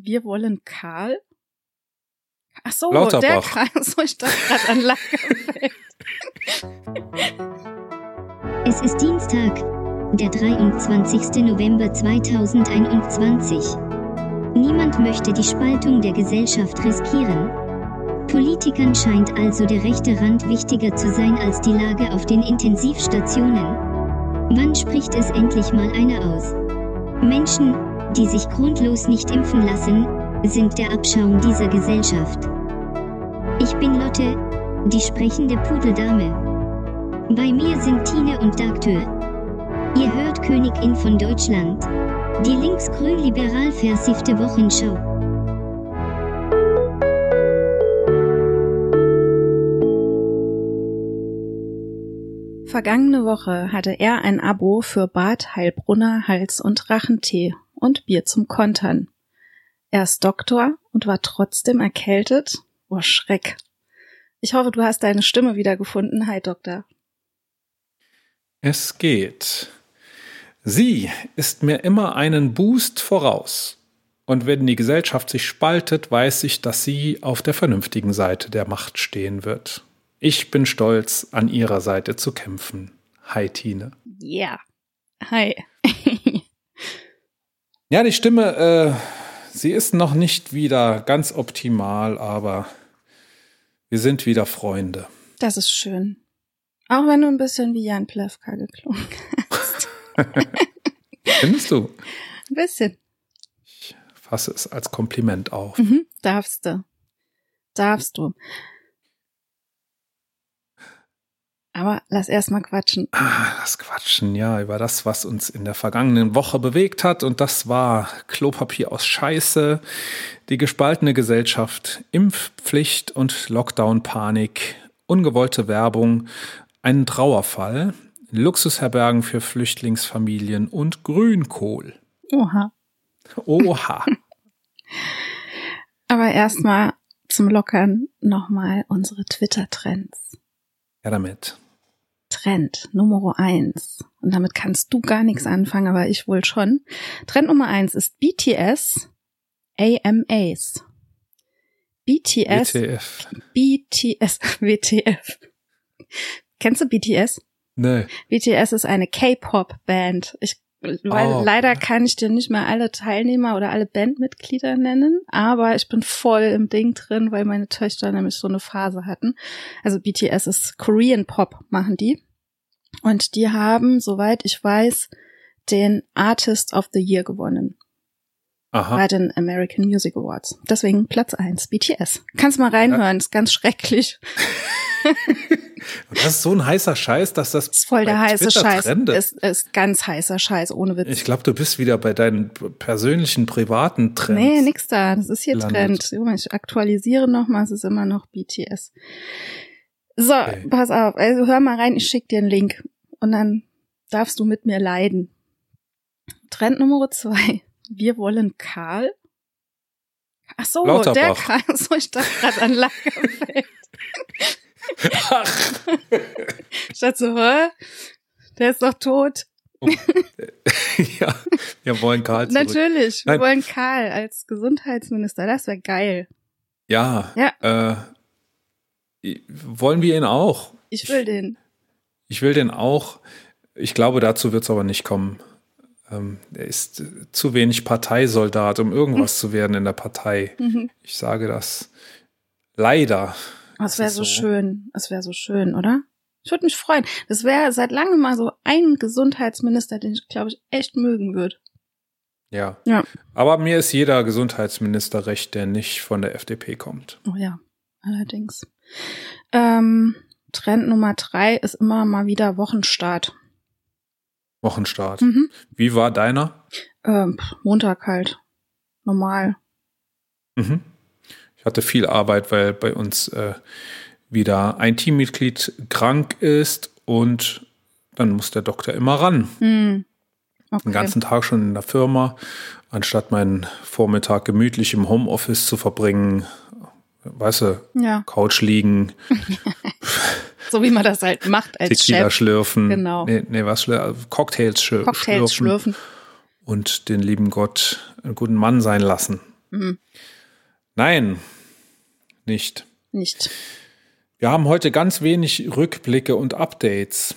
Wir wollen Karl. Ach so, Lauterbach. der Karl. So, ich dachte gerade an Lagerfeld. Es ist Dienstag, der 23. November 2021. Niemand möchte die Spaltung der Gesellschaft riskieren. Politikern scheint also der rechte Rand wichtiger zu sein als die Lage auf den Intensivstationen. Wann spricht es endlich mal einer aus? Menschen, die sich grundlos nicht impfen lassen, sind der Abschaum dieser Gesellschaft. Ich bin Lotte, die sprechende Pudeldame. Bei mir sind Tine und Dagtür. Ihr hört Königin von Deutschland. Die linksgrün-liberal versiffte Wochenschau. Vergangene Woche hatte er ein Abo für Bad Heilbrunner Hals- und Rachentee und Bier zum Kontern. Er ist Doktor und war trotzdem erkältet. Oh Schreck. Ich hoffe, du hast deine Stimme wiedergefunden. Hi, Doktor. Es geht. Sie ist mir immer einen Boost voraus. Und wenn die Gesellschaft sich spaltet, weiß ich, dass sie auf der vernünftigen Seite der Macht stehen wird. Ich bin stolz, an ihrer Seite zu kämpfen. Hi, Tine. Yeah. Hi. Ja, die Stimme, äh, sie ist noch nicht wieder ganz optimal, aber wir sind wieder Freunde. Das ist schön. Auch wenn du ein bisschen wie Jan Plewka geklungen hast. Findest du? Ein bisschen. Ich fasse es als Kompliment auf. Mhm, darfst du. Darfst du. Aber lass erst mal quatschen. Ah, das Quatschen, ja, über das, was uns in der vergangenen Woche bewegt hat. Und das war Klopapier aus Scheiße, die gespaltene Gesellschaft, Impfpflicht und Lockdown-Panik, ungewollte Werbung, einen Trauerfall, Luxusherbergen für Flüchtlingsfamilien und Grünkohl. Oha. Oha. Aber erstmal zum Lockern nochmal unsere Twitter-Trends. Ja, damit. Trend Nummer eins. Und damit kannst du gar nichts anfangen, aber ich wohl schon. Trend Nummer eins ist BTS AMAs. BTS, WTF. BTS, WTF. Kennst du BTS? Nö. BTS ist eine K-Pop-Band. Ich, weil Oh. leider kann ich dir nicht mehr alle Teilnehmer oder alle Bandmitglieder nennen, aber ich bin voll im Ding drin, weil meine Töchter nämlich so eine Phase hatten. Also BTS ist Korean Pop, machen die. Und die haben, soweit ich weiß, den Artist of the Year gewonnen Aha. bei den American Music Awards. Deswegen Platz eins BTS. Kannst mal reinhören, ist ganz schrecklich. Das ist so ein heißer Scheiß, dass das Ist voll der heiße Twitter Scheiß. trendet. Ist, ist ganz heißer Scheiß, ohne Witz. Ich glaube, du bist wieder bei deinen persönlichen privaten Trends. Nee, nix da. Das ist hier gelandet. Trend. Ich aktualisiere nochmal, es ist immer noch BTS. So, Okay. pass auf. Also hör mal rein, ich schick dir einen Link. Und dann darfst du mit mir leiden. Trend Nummer zwei. Wir wollen Karl. Ach so, Lauterbach. der Karl. So, ich dachte gerade an Lagerfeld. Ach, Ich dachte so, hä? Der ist doch tot. ja, wir wollen Karl zurück. Natürlich, wir Nein. wollen Karl als Gesundheitsminister. Das wäre geil. Ja, Ja. äh, wollen wir ihn auch? Ich will den. Ich will den auch. Ich glaube, dazu wird es aber nicht kommen. Ähm, er ist äh, zu wenig Parteisoldat, um irgendwas zu werden in der Partei. Mhm. Ich sage das leider. Das wäre so so. schön. Das wäre so schön, oder? Ich würde mich freuen. Das wäre seit langem mal so ein Gesundheitsminister, den ich, glaube ich, echt mögen würde. Ja. Ja. Aber mir ist jeder Gesundheitsminister recht, der nicht von der FDP kommt. Oh ja, allerdings. Ähm, Trend Nummer drei ist immer mal wieder Wochenstart. Wochenstart. Mhm. Wie war deiner? Ähm, Montag halt. Normal. Mhm. Ich hatte viel Arbeit, weil bei uns äh, wieder ein Teammitglied krank ist und dann muss der Doktor immer ran. Hm. Okay. Den ganzen Tag schon in der Firma, anstatt meinen Vormittag gemütlich im Homeoffice zu verbringen. Weißt du, ja, Couch liegen, so wie man das halt macht als Tequila Chef. schlürfen. Genau. Nee, nee was schlür Cocktails, schlür Cocktails schlürfen schlürfen. und den lieben Gott einen guten Mann sein lassen. Mhm. Nein, nicht. Nicht. Wir haben heute ganz wenig Rückblicke und Updates.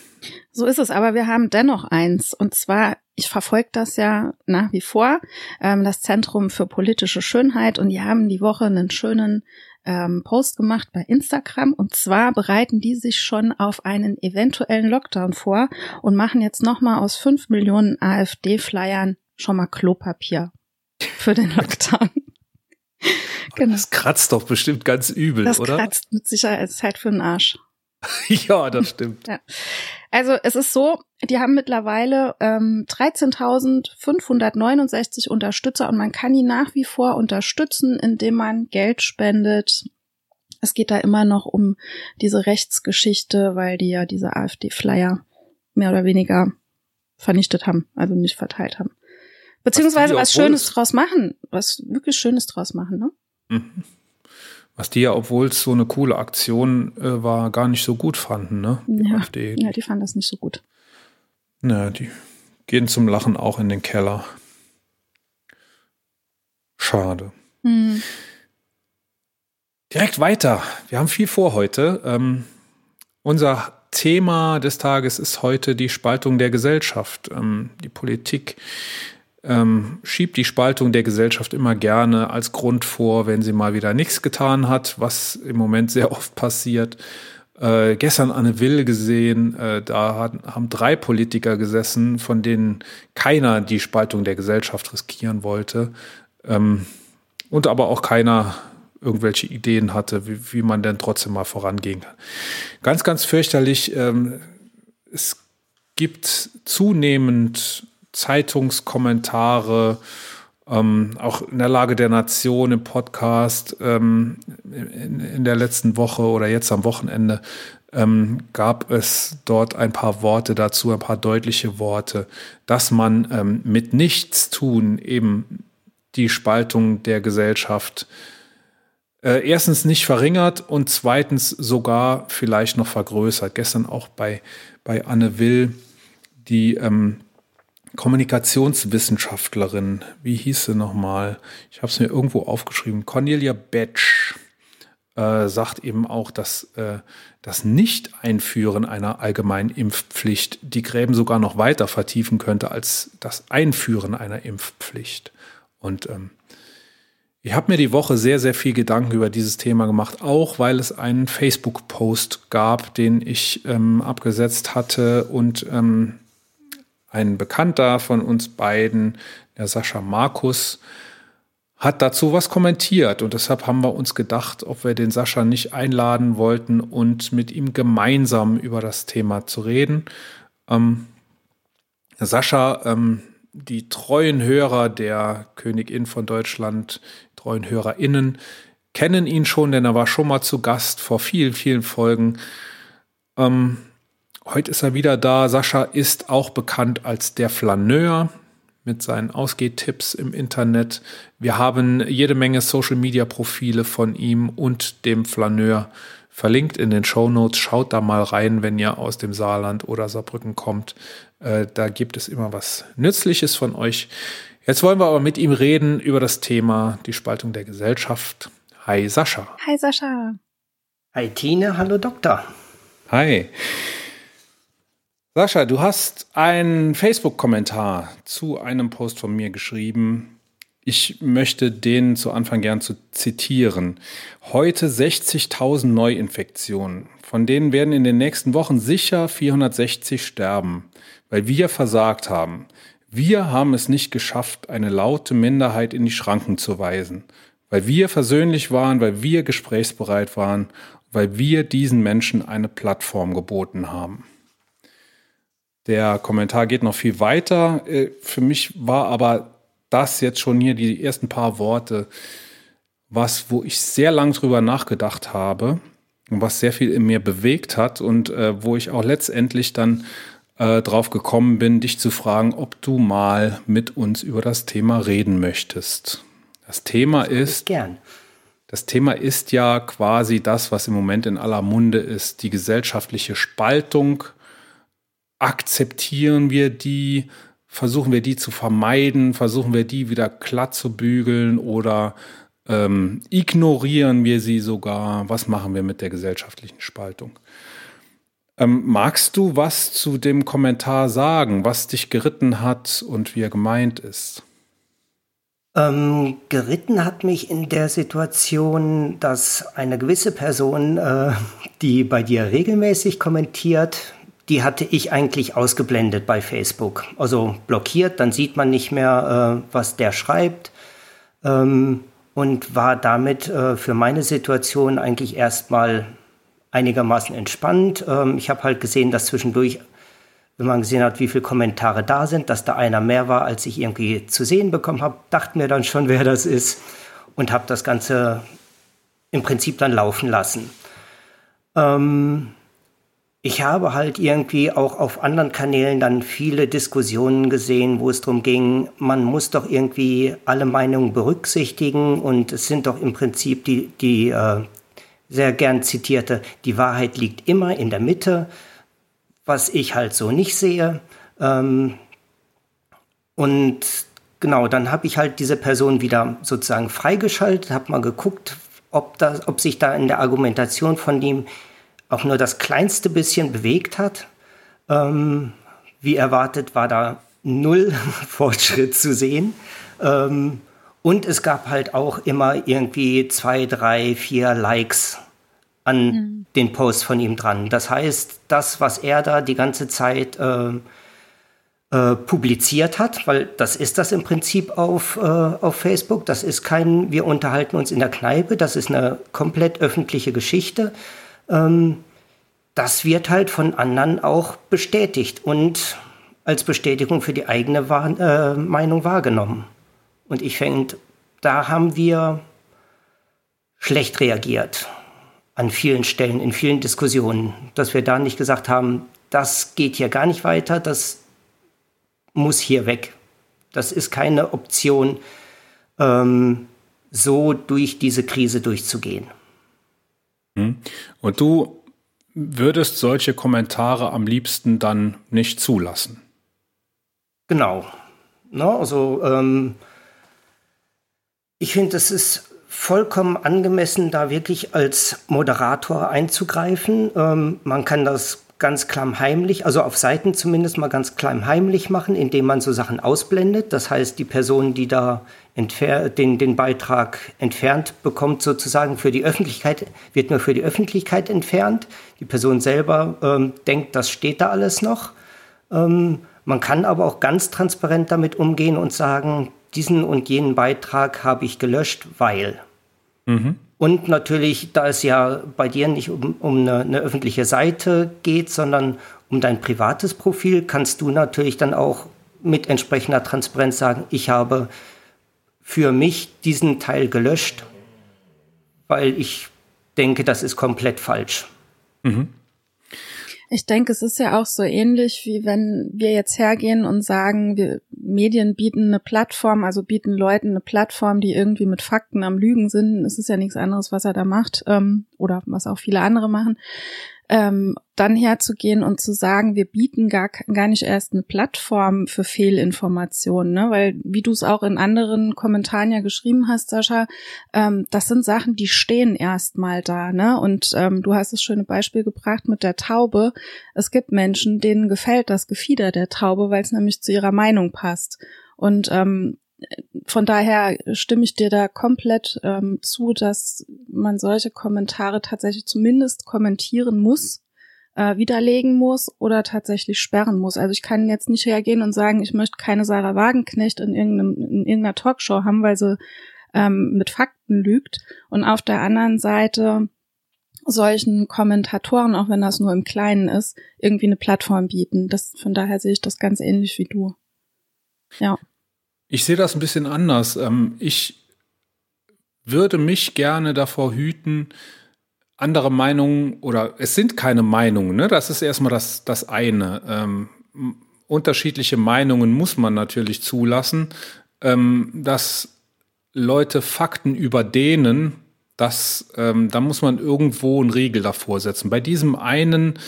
So ist es, aber wir haben dennoch eins. Und zwar, ich verfolge das ja nach wie vor, ähm, das Zentrum für politische Schönheit. Und die haben die Woche einen schönen ähm, Post gemacht bei Instagram. Und zwar bereiten die sich schon auf einen eventuellen Lockdown vor und machen jetzt nochmal aus fünf Millionen AfD-Flyern schon mal Klopapier für den Lockdown. genau. Das kratzt doch bestimmt ganz übel, das oder? Das kratzt mit Sicherheit Zeit für den Arsch. ja, das stimmt. Ja. Also es ist so, die haben mittlerweile ähm, 13.569 Unterstützer und man kann die nach wie vor unterstützen, indem man Geld spendet. Es geht da immer noch um diese Rechtsgeschichte, weil die ja diese AfD-Flyer mehr oder weniger vernichtet haben, also nicht verteilt haben. Beziehungsweise was, was Schönes draus machen, was wirklich Schönes draus machen, ne? Mhm. Was die ja, obwohl es so eine coole Aktion äh, war, gar nicht so gut fanden, ne? Die ja. AfD. ja, die fanden das nicht so gut. Na, die gehen zum Lachen auch in den Keller. Schade. Hm. Direkt weiter. Wir haben viel vor heute. Ähm, unser Thema des Tages ist heute die Spaltung der Gesellschaft. Ähm, die Politik ähm, schiebt die Spaltung der Gesellschaft immer gerne als Grund vor, wenn sie mal wieder nichts getan hat, was im Moment sehr oft passiert. Äh, gestern Anne Will gesehen, äh, da hat, haben drei Politiker gesessen, von denen keiner die Spaltung der Gesellschaft riskieren wollte. Ähm, und aber auch keiner irgendwelche Ideen hatte, wie, wie man denn trotzdem mal vorangehen kann. Ganz, ganz fürchterlich. Ähm, es gibt zunehmend Zeitungskommentare, ähm, auch in der Lage der Nation im Podcast ähm, in, in, der letzten Woche oder jetzt am Wochenende ähm, gab es dort ein paar Worte dazu, ein paar deutliche Worte, dass man ähm, mit nichts tun eben die Spaltung der Gesellschaft äh, erstens nicht verringert und zweitens sogar vielleicht noch vergrößert. Gestern auch bei, bei Anne Will, die ähm, Kommunikationswissenschaftlerin, wie hieß sie nochmal? Ich habe es mir irgendwo aufgeschrieben. Cornelia Betsch äh, sagt eben auch, dass äh, das Nicht-Einführen einer allgemeinen Impfpflicht die Gräben sogar noch weiter vertiefen könnte als das Einführen einer Impfpflicht. Und ähm, ich habe mir die Woche sehr, sehr viel Gedanken über dieses Thema gemacht, auch weil es einen Facebook-Post gab, den ich ähm, abgesetzt hatte und ähm, ein Bekannter von uns beiden, der Sascha Markus, hat dazu was kommentiert und deshalb haben wir uns gedacht, ob wir den Sascha nicht einladen wollten und mit ihm gemeinsam über das Thema zu reden. Ähm, Sascha, ähm, die treuen Hörer der Königin von Deutschland, treuen HörerInnen, kennen ihn schon, denn er war schon mal zu Gast vor vielen, vielen Folgen. Ähm, Heute ist er wieder da. Sascha ist auch bekannt als der Flaneur mit seinen Ausgehtipps im Internet. Wir haben jede Menge Social-Media-Profile von ihm und dem Flaneur verlinkt in den Show Notes. Schaut da mal rein, wenn ihr aus dem Saarland oder Saarbrücken kommt. Äh, da gibt es immer was Nützliches von euch. Jetzt wollen wir aber mit ihm reden über das Thema die Spaltung der Gesellschaft. Hi Sascha. Hi Sascha. Hi Tine, hallo Doktor. Hi. Sascha, du hast einen Facebook-Kommentar zu einem Post von mir geschrieben. Ich möchte den zu Anfang gern zu zitieren. Heute 60.000 Neuinfektionen. Von denen werden in den nächsten Wochen sicher 460 sterben, weil wir versagt haben. Wir haben es nicht geschafft, eine laute Minderheit in die Schranken zu weisen. Weil wir versöhnlich waren, weil wir gesprächsbereit waren, weil wir diesen Menschen eine Plattform geboten haben. Der Kommentar geht noch viel weiter. Äh, für mich war aber das jetzt schon hier die ersten paar Worte, was, wo ich sehr lang drüber nachgedacht habe und was sehr viel in mir bewegt hat und äh, wo ich auch letztendlich dann äh, drauf gekommen bin, dich zu fragen, ob du mal mit uns über das Thema reden möchtest. Das Thema das ist, gern. das Thema ist ja quasi das, was im Moment in aller Munde ist, die gesellschaftliche Spaltung akzeptieren wir die, versuchen wir die zu vermeiden? Versuchen wir die wieder glatt zu bügeln oder ähm, ignorieren wir sie sogar? Was machen wir mit der gesellschaftlichen Spaltung? Ähm, magst du was zu dem Kommentar sagen, was dich geritten hat und wie er gemeint ist? Ähm, geritten hat mich in der Situation, dass eine gewisse Person, äh, die bei dir regelmäßig kommentiert, die hatte ich eigentlich ausgeblendet bei Facebook. Also blockiert, dann sieht man nicht mehr, äh, was der schreibt. Ähm, und war damit äh, für meine Situation eigentlich erstmal einigermaßen entspannt. Ähm, ich habe halt gesehen, dass zwischendurch, wenn man gesehen hat, wie viele Kommentare da sind, dass da einer mehr war, als ich irgendwie zu sehen bekommen habe, dachte mir dann schon, wer das ist und habe das Ganze im Prinzip dann laufen lassen. Ähm, ich habe halt irgendwie auch auf anderen Kanälen dann viele Diskussionen gesehen, wo es darum ging, man muss doch irgendwie alle Meinungen berücksichtigen und es sind doch im Prinzip die, die äh, sehr gern zitierte, die Wahrheit liegt immer in der Mitte, was ich halt so nicht sehe. Ähm, und genau, dann habe ich halt diese Person wieder sozusagen freigeschaltet, habe mal geguckt, ob, das, ob sich da in der Argumentation von dem auch nur das kleinste bisschen bewegt hat. Ähm, wie erwartet war da null Fortschritt zu sehen. Ähm, und es gab halt auch immer irgendwie zwei, drei, vier Likes an mhm. den Post von ihm dran. Das heißt, das, was er da die ganze Zeit äh, äh, publiziert hat, weil das ist das im Prinzip auf, äh, auf Facebook. Das ist kein, wir unterhalten uns in der Kneipe, das ist eine komplett öffentliche Geschichte ähm, das wird halt von anderen auch bestätigt und als Bestätigung für die eigene Wahr äh, Meinung wahrgenommen. Und ich finde, da haben wir schlecht reagiert an vielen Stellen, in vielen Diskussionen, dass wir da nicht gesagt haben, das geht hier gar nicht weiter, das muss hier weg. Das ist keine Option, ähm, so durch diese Krise durchzugehen. Hm. Und du würdest solche Kommentare am liebsten dann nicht zulassen? Genau. No, also ähm, ich finde, es ist vollkommen angemessen, da wirklich als Moderator einzugreifen. Ähm, man kann das ganz klammheimlich, also auf Seiten zumindest mal ganz klammheimlich machen, indem man so Sachen ausblendet. Das heißt, die Person, die da den, den Beitrag entfernt bekommt, sozusagen für die Öffentlichkeit, wird nur für die Öffentlichkeit entfernt. Die Person selber ähm, denkt, das steht da alles noch. Ähm, man kann aber auch ganz transparent damit umgehen und sagen, diesen und jenen Beitrag habe ich gelöscht, weil. Mhm. Und natürlich, da es ja bei dir nicht um, um eine, eine, öffentliche Seite geht, sondern um dein privates Profil, kannst du natürlich dann auch mit entsprechender Transparenz sagen, ich habe für mich diesen Teil gelöscht, weil ich denke, das ist komplett falsch. Mhm. Ich denke, es ist ja auch so ähnlich, wie wenn wir jetzt hergehen und sagen, wir Medien bieten eine Plattform, also bieten Leuten eine Plattform, die irgendwie mit Fakten am Lügen sind. Es ist ja nichts anderes, was er da macht ähm, oder was auch viele andere machen ähm, dann herzugehen und zu sagen, wir bieten gar, gar nicht erst eine Plattform für Fehlinformationen, ne? weil wie du es auch in anderen Kommentaren ja geschrieben hast, Sascha, ähm, das sind Sachen, die stehen erstmal da, ne? Und ähm, du hast das schöne Beispiel gebracht mit der Taube. Es gibt Menschen, denen gefällt das Gefieder der Taube, weil es nämlich zu ihrer Meinung passt. Und ähm, von daher stimme ich dir da komplett ähm, zu, dass man solche Kommentare tatsächlich zumindest kommentieren muss, äh, widerlegen muss oder tatsächlich sperren muss. Also ich kann jetzt nicht hergehen und sagen, ich möchte keine Sarah Wagenknecht in, irgendeinem, in irgendeiner Talkshow haben, weil sie ähm, mit Fakten lügt. Und auf der anderen Seite solchen Kommentatoren, auch wenn das nur im Kleinen ist, irgendwie eine Plattform bieten. Das, von daher sehe ich das ganz ähnlich wie du. Ja. Ich sehe das ein bisschen anders. Ähm, ich würde mich gerne davor hüten, andere Meinungen oder es sind keine Meinungen, ne? Das ist erstmal das, das eine. Ähm, unterschiedliche Meinungen muss man natürlich zulassen. Ähm, dass Leute Fakten überdehnen, das, ähm, da muss man irgendwo einen Riegel davor setzen. Bei diesem einen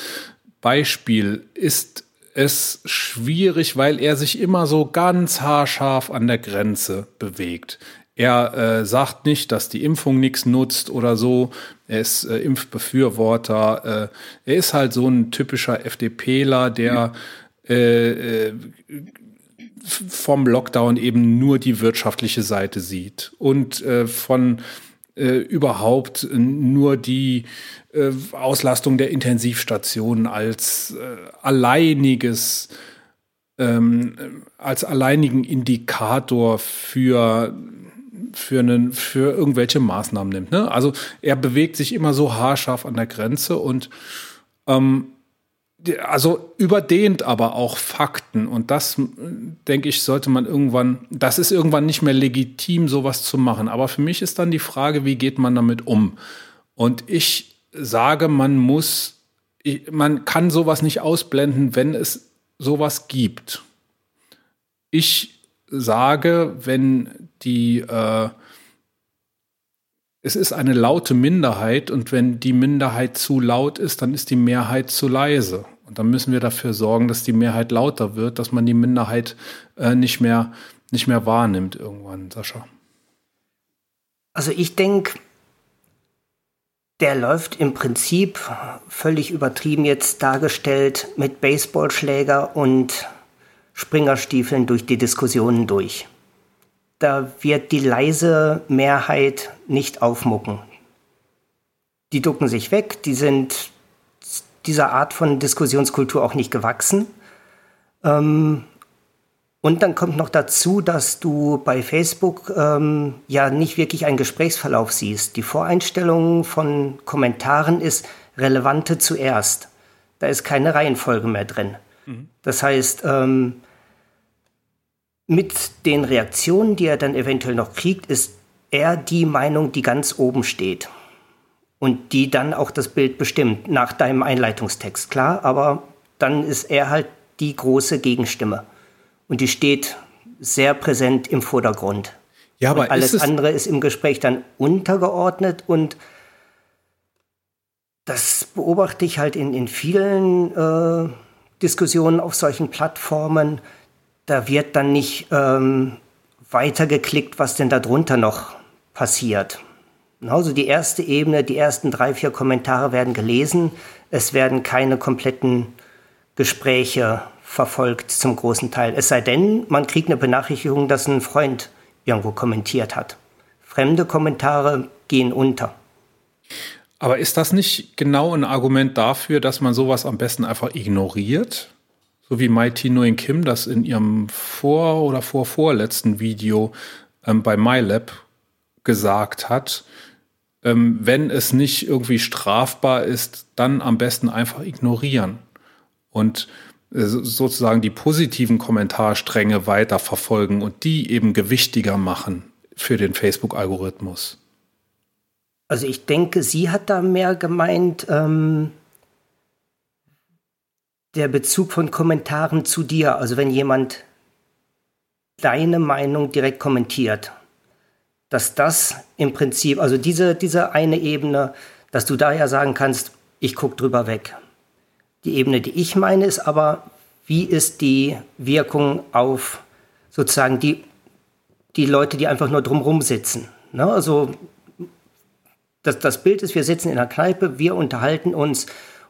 Beispiel ist es schwierig, weil er sich immer so ganz haarscharf an der Grenze bewegt. Er äh, sagt nicht, dass die Impfung nichts nutzt oder so. Er ist äh, Impfbefürworter. Äh, er ist halt so ein typischer FDPler, der äh, äh, vom Lockdown eben nur die wirtschaftliche Seite sieht und äh, von überhaupt nur die äh, Auslastung der Intensivstationen als äh, alleiniges ähm, als alleinigen Indikator für für, einen, für irgendwelche Maßnahmen nimmt. Ne? Also er bewegt sich immer so haarscharf an der Grenze und ähm, also überdehnt aber auch Fakten und das denke ich sollte man irgendwann das ist irgendwann nicht mehr legitim sowas zu machen aber für mich ist dann die Frage wie geht man damit um und ich sage man muss man kann sowas nicht ausblenden wenn es sowas gibt ich sage wenn die äh, es ist eine laute Minderheit und wenn die Minderheit zu laut ist, dann ist die Mehrheit zu leise. Und dann müssen wir dafür sorgen, dass die Mehrheit lauter wird, dass man die Minderheit äh, nicht, mehr, nicht mehr wahrnimmt irgendwann, Sascha. Also ich denke, der läuft im Prinzip völlig übertrieben jetzt dargestellt mit Baseballschläger und Springerstiefeln durch die Diskussionen durch. Da wird die leise Mehrheit nicht aufmucken. Die ducken sich weg, die sind dieser Art von Diskussionskultur auch nicht gewachsen. Ähm, und dann kommt noch dazu, dass du bei Facebook ähm, ja nicht wirklich einen Gesprächsverlauf siehst. Die Voreinstellung von Kommentaren ist relevante zuerst. Da ist keine Reihenfolge mehr drin. Mhm. Das heißt, ähm, mit den Reaktionen, die er dann eventuell noch kriegt, ist er die Meinung, die ganz oben steht und die dann auch das Bild bestimmt, nach deinem Einleitungstext, klar, aber dann ist er halt die große Gegenstimme und die steht sehr präsent im Vordergrund. Ja, aber und alles andere ist im Gespräch dann untergeordnet und das beobachte ich halt in, in vielen äh, Diskussionen auf solchen Plattformen. Da wird dann nicht ähm, weitergeklickt, was denn darunter noch passiert. Also die erste Ebene, die ersten drei, vier Kommentare werden gelesen. Es werden keine kompletten Gespräche verfolgt zum großen Teil. Es sei denn, man kriegt eine Benachrichtigung, dass ein Freund irgendwo kommentiert hat. Fremde Kommentare gehen unter. Aber ist das nicht genau ein Argument dafür, dass man sowas am besten einfach ignoriert? So wie Mighty Nguyen Kim das in ihrem vor- oder vorvorletzten Video ähm, bei MyLab gesagt hat ähm, wenn es nicht irgendwie strafbar ist, dann am besten einfach ignorieren und sozusagen die positiven Kommentarstränge weiter verfolgen und die eben gewichtiger machen für den Facebook-Algorithmus. Also ich denke, sie hat da mehr gemeint, ähm, der Bezug von Kommentaren zu dir. Also wenn jemand deine Meinung direkt kommentiert dass das im Prinzip, also diese, diese eine Ebene, dass du da ja sagen kannst, ich gucke drüber weg. Die Ebene, die ich meine, ist aber, wie ist die Wirkung auf sozusagen die, die Leute, die einfach nur drumherum sitzen. Ne? Also das, das Bild ist, wir sitzen in einer Kneipe, wir unterhalten uns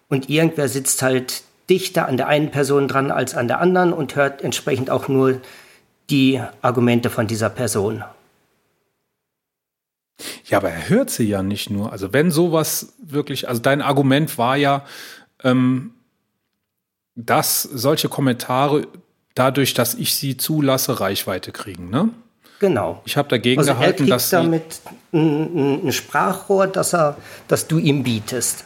und irgendwer sitzt halt dichter an der einen Person dran als an der anderen und hört entsprechend auch nur die Argumente von dieser Person. Ja, aber er hört sie ja nicht nur. Also wenn sowas wirklich, also dein Argument war ja, ähm, dass solche Kommentare dadurch, dass ich sie zulasse, Reichweite kriegen, ne? Genau. Ich habe dagegen also gehalten, er kriegt damit ein, ein Sprachrohr, das er, das du ihm bietest.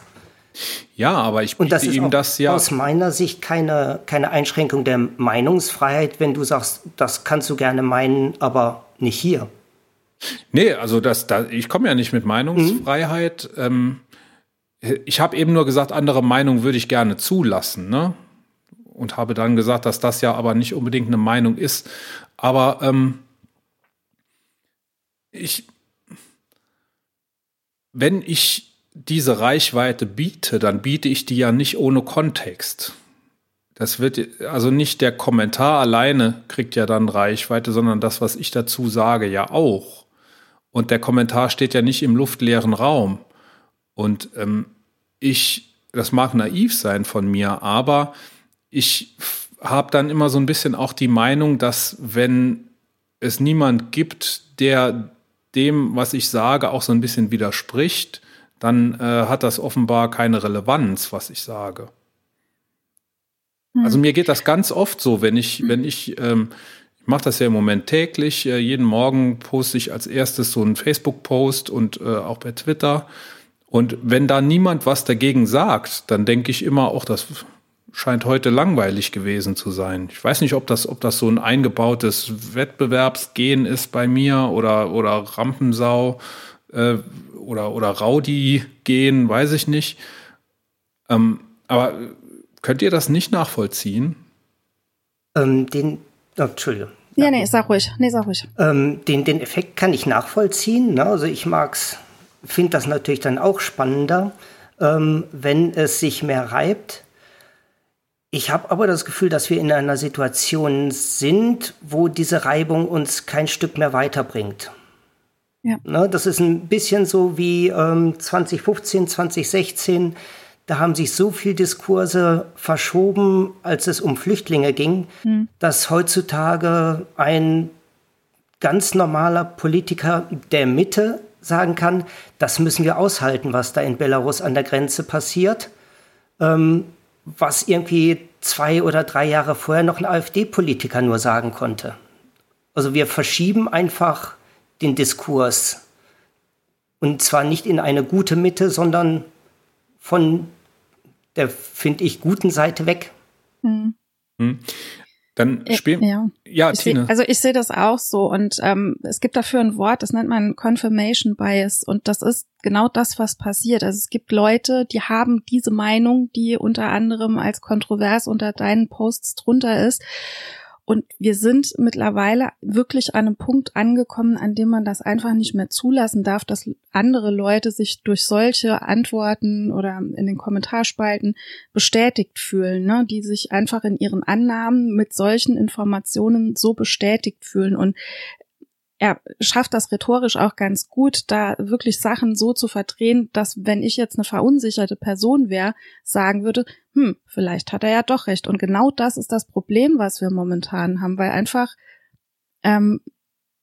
Ja, aber ich biete ihm das ja. Aus meiner Sicht keine, keine Einschränkung der Meinungsfreiheit, wenn du sagst, das kannst du gerne meinen, aber nicht hier. Nee, also das, da, ich komme ja nicht mit Meinungsfreiheit. Mhm. Ähm, ich habe eben nur gesagt, andere Meinungen würde ich gerne zulassen, ne? Und habe dann gesagt, dass das ja aber nicht unbedingt eine Meinung ist. Aber ähm, ich, wenn ich diese Reichweite biete, dann biete ich die ja nicht ohne Kontext. das wird, also nicht der Kommentar alleine kriegt ja dann Reichweite, sondern das, was ich dazu sage, ja auch. Und der Kommentar steht ja nicht im luftleeren Raum. Und ähm, ich, das mag naiv sein von mir, aber ich habe dann immer so ein bisschen auch die Meinung, dass wenn es niemand gibt, der dem, was ich sage, auch so ein bisschen widerspricht, dann äh, hat das offenbar keine Relevanz, was ich sage. Hm. Also mir geht das ganz oft so, wenn ich, wenn ich, ähm, ich mache das ja im Moment täglich, äh, jeden Morgen poste ich als erstes so einen Facebook-Post und äh, auch bei Twitter. Und wenn da niemand was dagegen sagt, dann denke ich immer, auch das scheint heute langweilig gewesen zu sein. Ich weiß nicht, ob das, ob das so ein eingebautes Wettbewerbsgehen ist bei mir oder, oder Rampensau äh, oder, oder Raudi-Gehen, weiß ich nicht. Ähm, aber könnt ihr das nicht nachvollziehen? Ähm, den, oh, Entschuldigung. Ja, nee, sag ruhig. Nee, sag ruhig. Ähm, den, den Effekt kann ich nachvollziehen. Ne? Also ich mag's, finde das natürlich dann auch spannender, ähm, wenn es sich mehr reibt. Ich habe aber das Gefühl, dass wir in einer Situation sind, wo diese Reibung uns kein Stück mehr weiterbringt. Ja. Ne, das ist ein bisschen so wie ähm, 2015, 2016. Da haben sich so viele Diskurse verschoben, als es um Flüchtlinge ging, hm. dass heutzutage ein ganz normaler Politiker der Mitte sagen kann, das müssen wir aushalten, was da in Belarus an der Grenze passiert. Ähm, was irgendwie zwei oder drei Jahre vorher noch ein AfD-Politiker nur sagen konnte. Also wir verschieben einfach den Diskurs. Und zwar nicht in eine gute Mitte, sondern von der, finde ich, guten Seite weg. Hm. Hm. Dann spielen. Ja, ja Tine. Seh, also ich sehe das auch so und ähm, es gibt dafür ein Wort, das nennt man Confirmation Bias und das ist genau das, was passiert. Also es gibt Leute, die haben diese Meinung, die unter anderem als kontrovers unter deinen Posts drunter ist und wir sind mittlerweile wirklich an einem Punkt angekommen, an dem man das einfach nicht mehr zulassen darf, dass andere Leute sich durch solche Antworten oder in den Kommentarspalten bestätigt fühlen, ne? die sich einfach in ihren Annahmen mit solchen Informationen so bestätigt fühlen. Und er schafft das rhetorisch auch ganz gut, da wirklich Sachen so zu verdrehen, dass wenn ich jetzt eine verunsicherte Person wäre, sagen würde, hm, vielleicht hat er ja doch recht. Und genau das ist das Problem, was wir momentan haben, weil einfach ähm,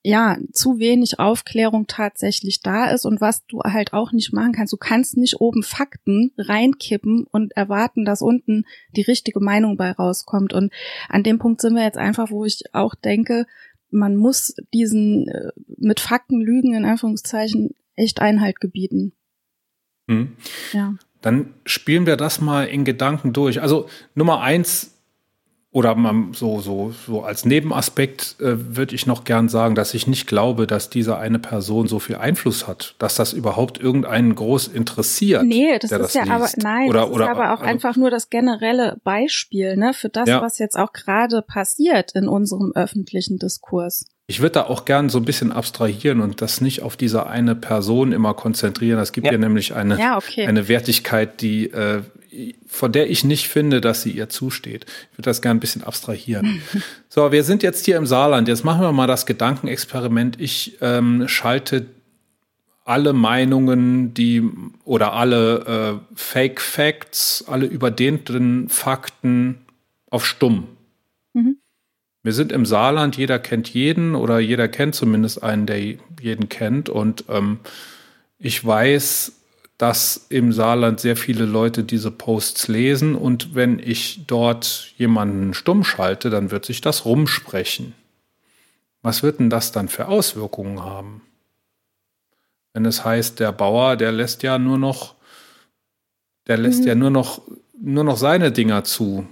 ja zu wenig Aufklärung tatsächlich da ist und was du halt auch nicht machen kannst. Du kannst nicht oben Fakten reinkippen und erwarten, dass unten die richtige Meinung bei rauskommt. Und an dem Punkt sind wir jetzt einfach, wo ich auch denke, man muss diesen äh, mit Fakten lügen in Anführungszeichen echt Einhalt gebieten. Hm. Ja. Dann spielen wir das mal in Gedanken durch. Also Nummer eins oder man so, so, so als Nebenaspekt äh, würde ich noch gern sagen, dass ich nicht glaube, dass diese eine Person so viel Einfluss hat, dass das überhaupt irgendeinen groß interessiert. Nee, das ist das ja liest. aber, nein, oder, das ist oder, aber auch also, einfach nur das generelle Beispiel, ne, für das, ja. was jetzt auch gerade passiert in unserem öffentlichen Diskurs. Ich würde da auch gern so ein bisschen abstrahieren und das nicht auf diese eine Person immer konzentrieren. Es gibt ja, ja nämlich eine, ja, okay. eine Wertigkeit, die äh, von der ich nicht finde, dass sie ihr zusteht. Ich würde das gerne ein bisschen abstrahieren. so, wir sind jetzt hier im Saarland. Jetzt machen wir mal das Gedankenexperiment. Ich ähm, schalte alle Meinungen, die oder alle äh, Fake Facts, alle überdehnten Fakten auf stumm. Mhm. Wir sind im Saarland, jeder kennt jeden oder jeder kennt zumindest einen, der jeden kennt. Und ähm, ich weiß, dass im Saarland sehr viele Leute diese Posts lesen und wenn ich dort jemanden stumm schalte, dann wird sich das rumsprechen. Was wird denn das dann für Auswirkungen haben? Wenn es heißt, der Bauer, der lässt ja nur noch, der lässt mhm. ja nur noch, nur noch seine Dinger zu.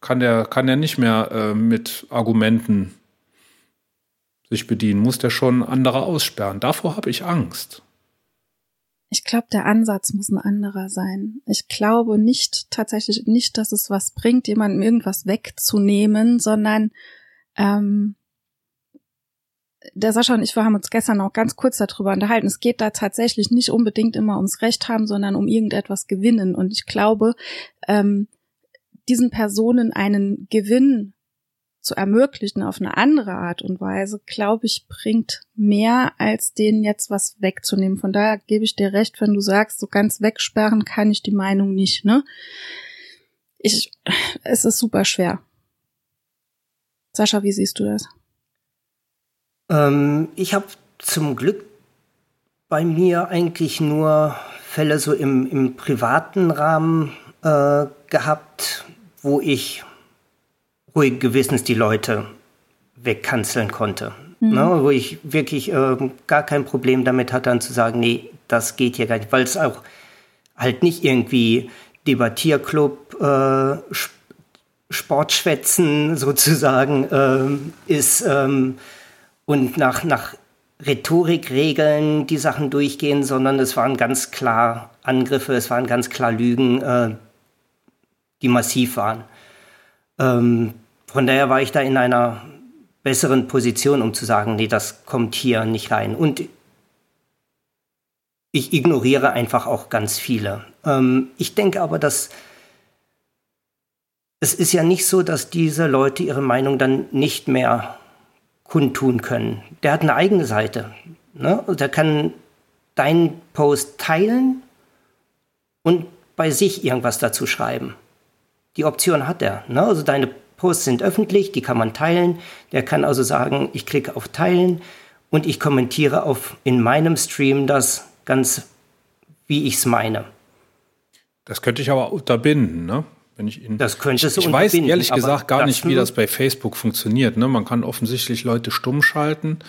Kann der, kann der nicht mehr äh, mit Argumenten sich bedienen, muss der schon andere aussperren. Davor habe ich Angst. Ich glaube, der Ansatz muss ein anderer sein. Ich glaube nicht tatsächlich nicht, dass es was bringt, jemandem irgendwas wegzunehmen, sondern ähm, der Sascha und ich, wir haben uns gestern auch ganz kurz darüber unterhalten. Es geht da tatsächlich nicht unbedingt immer ums Recht haben, sondern um irgendetwas gewinnen. Und ich glaube, ähm, diesen Personen einen Gewinn zu ermöglichen auf eine andere Art und Weise, glaube ich, bringt mehr, als denen jetzt was wegzunehmen. Von daher gebe ich dir recht, wenn du sagst, so ganz wegsperren kann ich die Meinung nicht, ne? Ich, es ist super schwer. Sascha, wie siehst du das? Ähm, ich habe zum Glück bei mir eigentlich nur Fälle so im, im privaten Rahmen äh, gehabt, wo ich ruhig gewissens die Leute wegkanzeln konnte. Mhm. Ne, wo ich wirklich äh, gar kein Problem damit hatte, dann zu sagen, nee, das geht hier gar nicht, weil es auch halt nicht irgendwie Debattierclub, äh, Sportschwätzen sozusagen äh, ist ähm, und nach, nach Rhetorikregeln die Sachen durchgehen, sondern es waren ganz klar Angriffe, es waren ganz klar Lügen, äh, die massiv waren. Ähm, von daher war ich da in einer besseren Position, um zu sagen, nee, das kommt hier nicht rein. Und ich ignoriere einfach auch ganz viele. Ähm, ich denke aber, dass es ist ja nicht so, dass diese Leute ihre Meinung dann nicht mehr kundtun können. Der hat eine eigene Seite. Ne? Der kann deinen Post teilen und bei sich irgendwas dazu schreiben. Die Option hat er. Ne? Also deine Posts sind öffentlich, die kann man teilen. Der kann also sagen, ich klicke auf Teilen und ich kommentiere auf in meinem Stream das ganz, wie ich es meine. Das könnte ich aber unterbinden, ne? Wenn ich ihn. Das könntest du Ich weiß ehrlich gesagt gar nicht, wie das bei Facebook funktioniert. Ne? Man kann offensichtlich Leute stumm schalten.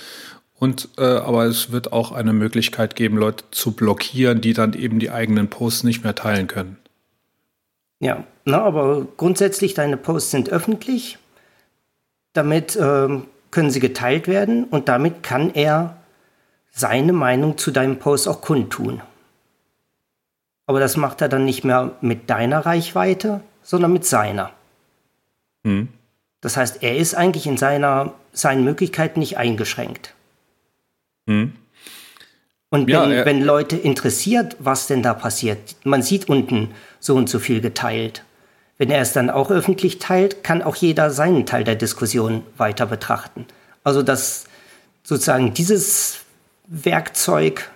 Und äh, aber es wird auch eine Möglichkeit geben, Leute zu blockieren, die dann eben die eigenen Posts nicht mehr teilen können. Ja, na, aber grundsätzlich deine Posts sind öffentlich. Damit ähm, können sie geteilt werden und damit kann er seine Meinung zu deinem Post auch kundtun. Aber das macht er dann nicht mehr mit deiner Reichweite, sondern mit seiner. Hm. Das heißt, er ist eigentlich in seiner, seinen Möglichkeiten nicht eingeschränkt. Hm. Und wenn, ja, wenn Leute interessiert, was denn da passiert, man sieht unten so und so viel geteilt. Wenn er es dann auch öffentlich teilt, kann auch jeder seinen Teil der Diskussion weiter betrachten. Also dass sozusagen dieses Werkzeug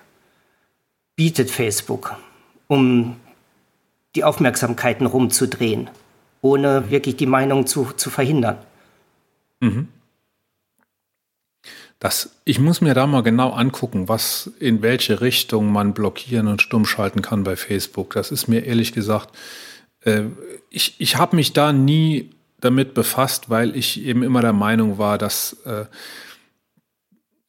bietet Facebook, um die Aufmerksamkeiten rumzudrehen, ohne wirklich die Meinung zu, zu verhindern. Mhm. Das, ich muss mir da mal genau angucken, was in welche Richtung man blockieren und stumm schalten kann bei Facebook. Das ist mir ehrlich gesagt, äh, ich, ich habe mich da nie damit befasst, weil ich eben immer der Meinung war, dass äh,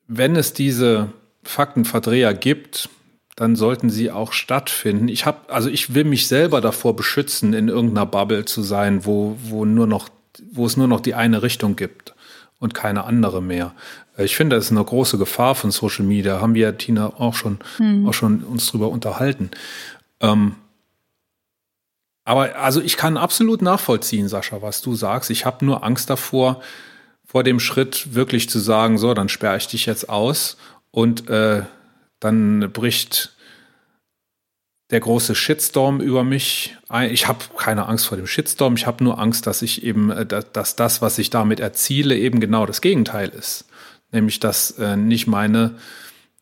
wenn es diese Faktenverdreher gibt, dann sollten sie auch stattfinden. Ich habe, also ich will mich selber davor beschützen, in irgendeiner Bubble zu sein, wo, wo nur noch, wo es nur noch die eine Richtung gibt und keine andere mehr. Ich finde, das ist eine große Gefahr von Social Media. Haben wir, Tina, auch schon, hm. auch schon uns drüber unterhalten. Ähm, aber also ich kann absolut nachvollziehen, Sascha, was du sagst. Ich habe nur Angst davor, vor dem Schritt wirklich zu sagen, so, dann sperre ich dich jetzt aus und äh, dann bricht der große Shitstorm über mich ein. Ich habe keine Angst vor dem Shitstorm, ich habe nur Angst, dass ich eben, äh, dass das, was ich damit erziele, eben genau das Gegenteil ist. Nämlich, dass äh, nicht meine,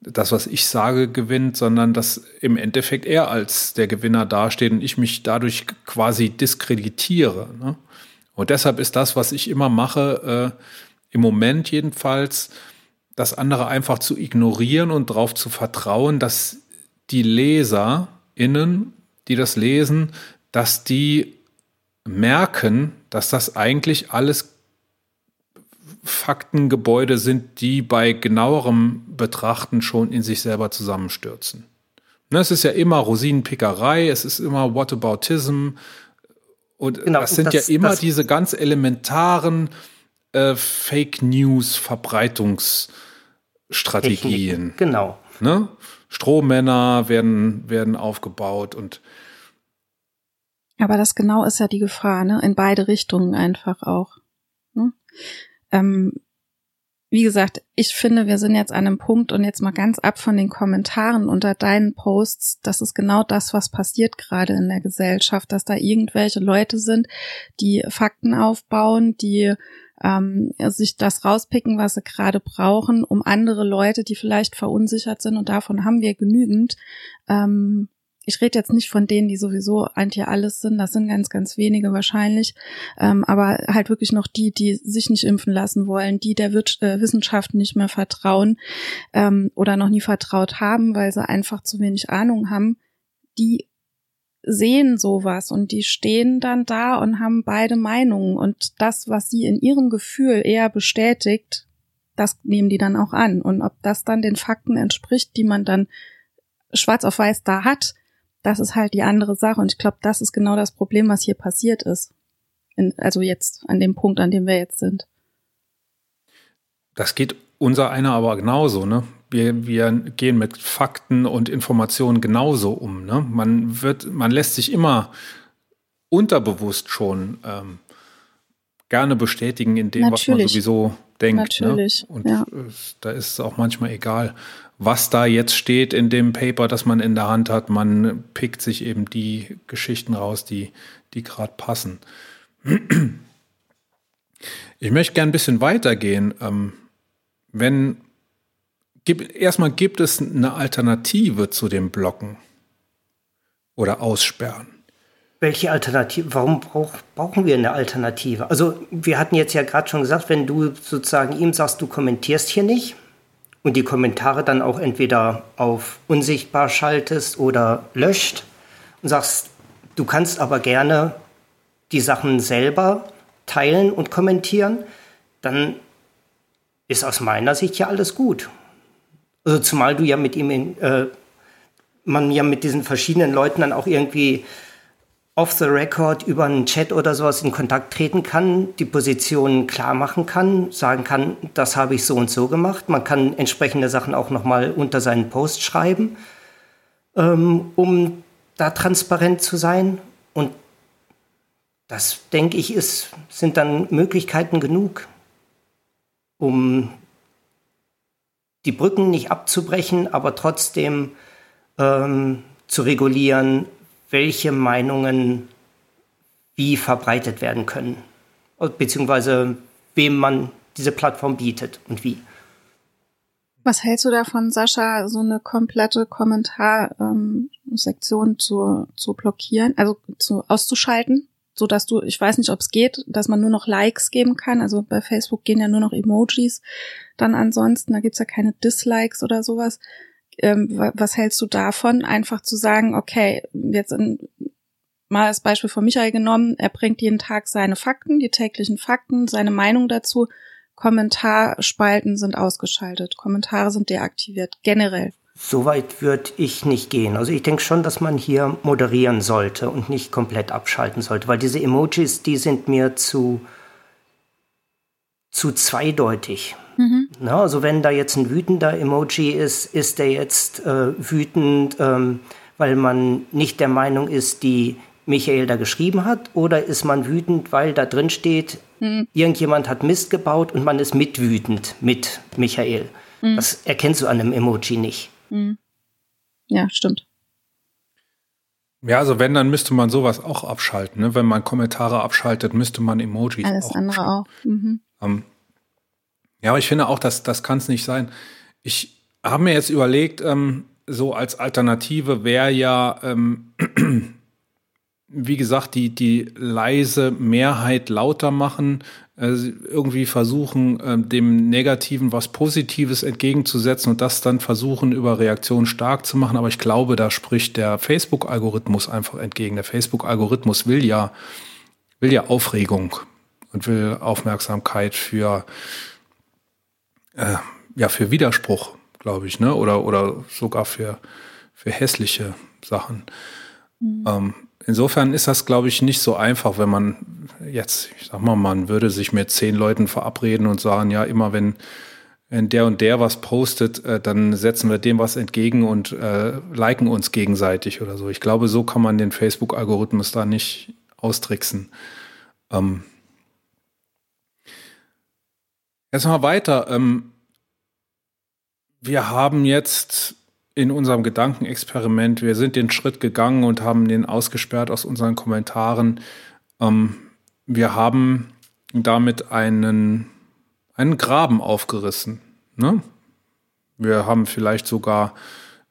das, was ich sage, gewinnt, sondern dass im Endeffekt er als der Gewinner dasteht und ich mich dadurch quasi diskreditiere. Ne? Und deshalb ist das, was ich immer mache, äh, im Moment jedenfalls, das andere einfach zu ignorieren und darauf zu vertrauen, dass die LeserInnen, die das lesen, dass die merken, dass das eigentlich alles Faktengebäude sind, die bei genauerem Betrachten schon in sich selber zusammenstürzen. Ne, es ist ja immer Rosinenpickerei, es ist immer Whataboutism. Und genau, das sind das, ja immer diese ganz elementaren äh, Fake News Verbreitungsstrategien. Genau. Ne? Strohmänner werden, werden aufgebaut und aber das genau ist ja die Gefahr, ne? In beide Richtungen einfach auch. Ne? Ähm, wie gesagt, ich finde, wir sind jetzt an einem Punkt und jetzt mal ganz ab von den Kommentaren unter deinen Posts. Das ist genau das, was passiert gerade in der Gesellschaft, dass da irgendwelche Leute sind, die Fakten aufbauen, die ähm, sich das rauspicken, was sie gerade brauchen, um andere Leute, die vielleicht verunsichert sind, und davon haben wir genügend, ähm, ich rede jetzt nicht von denen, die sowieso anti alles sind, das sind ganz, ganz wenige wahrscheinlich, ähm, aber halt wirklich noch die, die sich nicht impfen lassen wollen, die der Wir äh, Wissenschaft nicht mehr vertrauen ähm, oder noch nie vertraut haben, weil sie einfach zu wenig Ahnung haben, die sehen sowas und die stehen dann da und haben beide Meinungen. Und das, was sie in ihrem Gefühl eher bestätigt, das nehmen die dann auch an. Und ob das dann den Fakten entspricht, die man dann schwarz auf weiß da hat, das ist halt die andere Sache. Und ich glaube, das ist genau das Problem, was hier passiert ist. In, also jetzt, an dem Punkt, an dem wir jetzt sind. Das geht unser einer aber genauso, ne? Wir, wir gehen mit Fakten und Informationen genauso um. Ne? Man wird, man lässt sich immer unterbewusst schon ähm, gerne bestätigen in dem, Natürlich. was man sowieso denkt. Ne? Natürlich. Ne? Und ja. da ist es auch manchmal egal, was da jetzt steht in dem Paper, das man in der Hand hat. Man pickt sich eben die Geschichten raus, die, die gerade passen. Ich möchte gern ein bisschen weitergehen. Ähm, wenn gibt, erstmal gibt es eine Alternative zu dem Blocken oder Aussperren. Welche Alternative? Warum brauch, brauchen wir eine Alternative? Also wir hatten jetzt ja gerade schon gesagt, wenn du sozusagen ihm sagst, du kommentierst hier nicht, und die Kommentare dann auch entweder auf unsichtbar schaltest oder löscht und sagst, du kannst aber gerne die Sachen selber teilen und kommentieren, dann ist aus meiner Sicht ja alles gut. Also zumal du ja mit ihm in, äh, man ja mit diesen verschiedenen Leuten dann auch irgendwie off the record über einen Chat oder sowas in Kontakt treten kann, die Position klar machen kann, sagen kann, das habe ich so und so gemacht. Man kann entsprechende Sachen auch nochmal unter seinen Post schreiben, ähm, um da transparent zu sein. Und das, denke ich, ist, sind dann Möglichkeiten genug, um die Brücken nicht abzubrechen, aber trotzdem ähm, zu regulieren, welche Meinungen wie verbreitet werden können, beziehungsweise wem man diese Plattform bietet und wie. Was hältst du davon, Sascha, so eine komplette Kommentarsektion zu, zu blockieren, also zu, auszuschalten, so dass du, ich weiß nicht, ob es geht, dass man nur noch Likes geben kann. Also bei Facebook gehen ja nur noch Emojis. Dann ansonsten, da gibt's ja keine Dislikes oder sowas was hältst du davon, einfach zu sagen, okay, jetzt in, mal als Beispiel von Michael genommen, er bringt jeden Tag seine Fakten, die täglichen Fakten, seine Meinung dazu. Kommentarspalten sind ausgeschaltet, Kommentare sind deaktiviert, generell. Soweit würde ich nicht gehen. Also ich denke schon, dass man hier moderieren sollte und nicht komplett abschalten sollte, weil diese Emojis, die sind mir zu, zu zweideutig. Mhm. Na, also wenn da jetzt ein wütender Emoji ist, ist der jetzt äh, wütend, ähm, weil man nicht der Meinung ist, die Michael da geschrieben hat, oder ist man wütend, weil da drin steht, mhm. irgendjemand hat Mist gebaut und man ist mitwütend mit Michael. Mhm. Das erkennst du an einem Emoji nicht. Mhm. Ja, stimmt. Ja, also wenn, dann müsste man sowas auch abschalten. Ne? Wenn man Kommentare abschaltet, müsste man Emojis Alles auch andere auch. Mhm. Ähm, ja, aber ich finde auch, dass das kann es nicht sein. Ich habe mir jetzt überlegt, ähm, so als Alternative wäre ja, ähm, wie gesagt, die, die leise Mehrheit lauter machen, äh, irgendwie versuchen, äh, dem Negativen was Positives entgegenzusetzen und das dann versuchen, über Reaktionen stark zu machen. Aber ich glaube, da spricht der Facebook-Algorithmus einfach entgegen. Der Facebook-Algorithmus will ja, will ja Aufregung und will Aufmerksamkeit für äh, ja, für Widerspruch, glaube ich, ne? Oder, oder sogar für, für hässliche Sachen. Mhm. Ähm, insofern ist das, glaube ich, nicht so einfach, wenn man jetzt, ich sag mal, man würde sich mit zehn Leuten verabreden und sagen, ja, immer wenn, wenn der und der was postet, äh, dann setzen wir dem was entgegen und äh, liken uns gegenseitig oder so. Ich glaube, so kann man den Facebook-Algorithmus da nicht austricksen. Ähm, Erstmal weiter. Ähm, wir haben jetzt in unserem Gedankenexperiment, wir sind den Schritt gegangen und haben den ausgesperrt aus unseren Kommentaren. Ähm, wir haben damit einen, einen Graben aufgerissen. Ne? Wir haben vielleicht sogar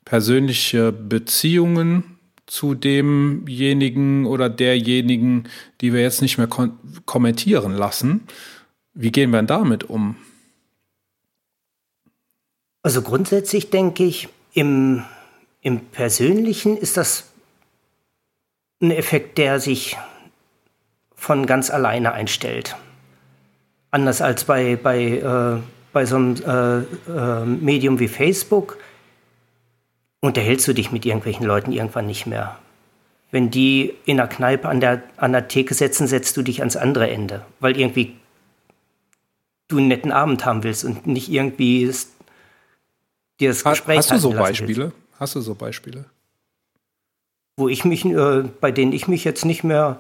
persönliche Beziehungen zu demjenigen oder derjenigen, die wir jetzt nicht mehr kommentieren lassen. Wie gehen wir denn damit um? Also grundsätzlich denke ich, im, im Persönlichen ist das ein Effekt, der sich von ganz alleine einstellt. Anders als bei, bei, äh, bei so einem äh, äh, Medium wie Facebook unterhältst du dich mit irgendwelchen Leuten irgendwann nicht mehr. Wenn die in der Kneipe an der, an der Theke setzen, setzt du dich ans andere Ende, weil irgendwie du einen netten Abend haben willst und nicht irgendwie das, dir das Gespräch Hast du so Beispiele? Willst. Hast du so Beispiele? Wo ich mich, äh, bei denen ich mich jetzt nicht mehr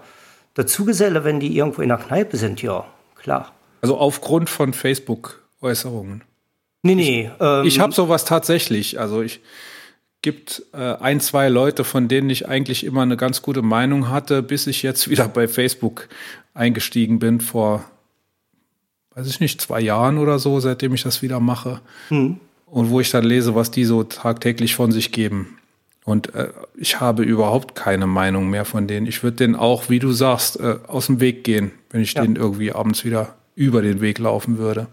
dazu geselle, wenn die irgendwo in der Kneipe sind, ja, klar. Also aufgrund von Facebook-Äußerungen. Nee, nee. Ich, ähm, ich habe sowas tatsächlich. Also ich gibt äh, ein, zwei Leute, von denen ich eigentlich immer eine ganz gute Meinung hatte, bis ich jetzt wieder bei Facebook eingestiegen bin vor, weiß ich nicht, zwei Jahren oder so, seitdem ich das wieder mache. Hm. Und wo ich dann lese, was die so tagtäglich von sich geben. Und äh, ich habe überhaupt keine Meinung mehr von denen. Ich würde denen auch, wie du sagst, äh, aus dem Weg gehen, wenn ich ja. denen irgendwie abends wieder über den Weg laufen würde.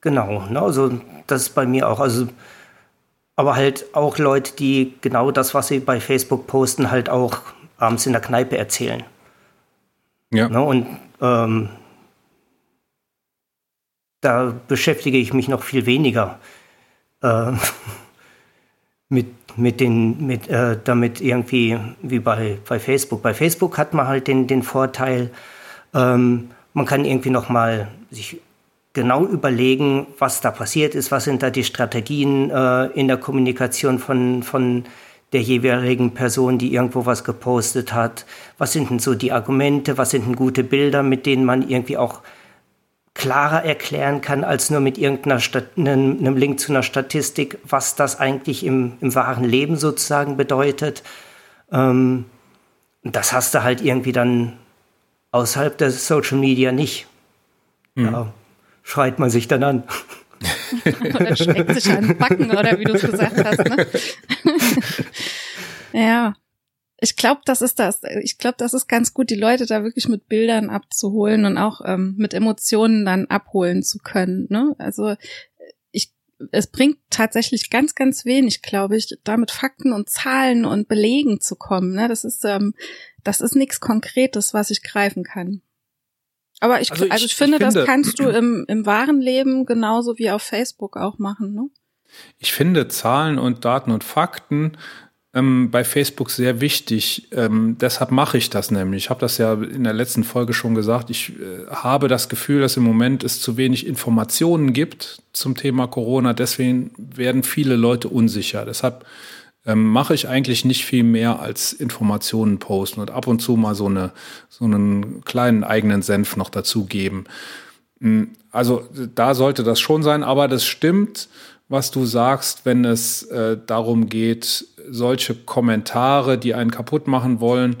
Genau, ne, also das ist bei mir auch. Also, aber halt auch Leute, die genau das, was sie bei Facebook posten, halt auch abends in der Kneipe erzählen. Ja. Ne, und ähm, da beschäftige ich mich noch viel weniger äh, mit mit den, mit, äh, damit irgendwie wie bei, bei Facebook. Bei Facebook hat man halt den, den Vorteil, ähm, man kann irgendwie nochmal sich genau überlegen, was da passiert ist, was sind da die Strategien äh, in der Kommunikation von, von der jeweiligen Person, die irgendwo was gepostet hat, was sind denn so die Argumente, was sind denn gute Bilder, mit denen man irgendwie auch klarer erklären kann als nur mit irgendeinem einem Link zu einer Statistik, was das eigentlich im, im wahren Leben sozusagen bedeutet. Ähm, das hast du halt irgendwie dann außerhalb der Social Media nicht. Mhm. Da schreit man sich dann an. oder schmeckt sich an Backen, oder wie du es gesagt hast. Ne? ja. Ich glaube, das ist das. Ich glaube, das ist ganz gut, die Leute da wirklich mit Bildern abzuholen und auch ähm, mit Emotionen dann abholen zu können. Ne? Also ich, es bringt tatsächlich ganz, ganz wenig, glaube ich, da mit Fakten und Zahlen und Belegen zu kommen. Ne? Das ist, ähm, das ist nichts Konkretes, was ich greifen kann. Aber ich, also ich, also ich, finde, ich finde, das kannst du im, im wahren Leben genauso wie auf Facebook auch machen. Ne? Ich finde Zahlen und Daten und Fakten ähm, bei Facebook sehr wichtig. Ähm, deshalb mache ich das nämlich. Ich habe das ja in der letzten Folge schon gesagt. Ich äh, habe das Gefühl, dass im Moment es zu wenig Informationen gibt zum Thema Corona. Deswegen werden viele Leute unsicher. Deshalb ähm, mache ich eigentlich nicht viel mehr als Informationen posten und ab und zu mal so, eine, so einen kleinen eigenen Senf noch dazugeben. Hm, also da sollte das schon sein, aber das stimmt was du sagst, wenn es äh, darum geht, solche Kommentare, die einen kaputt machen wollen,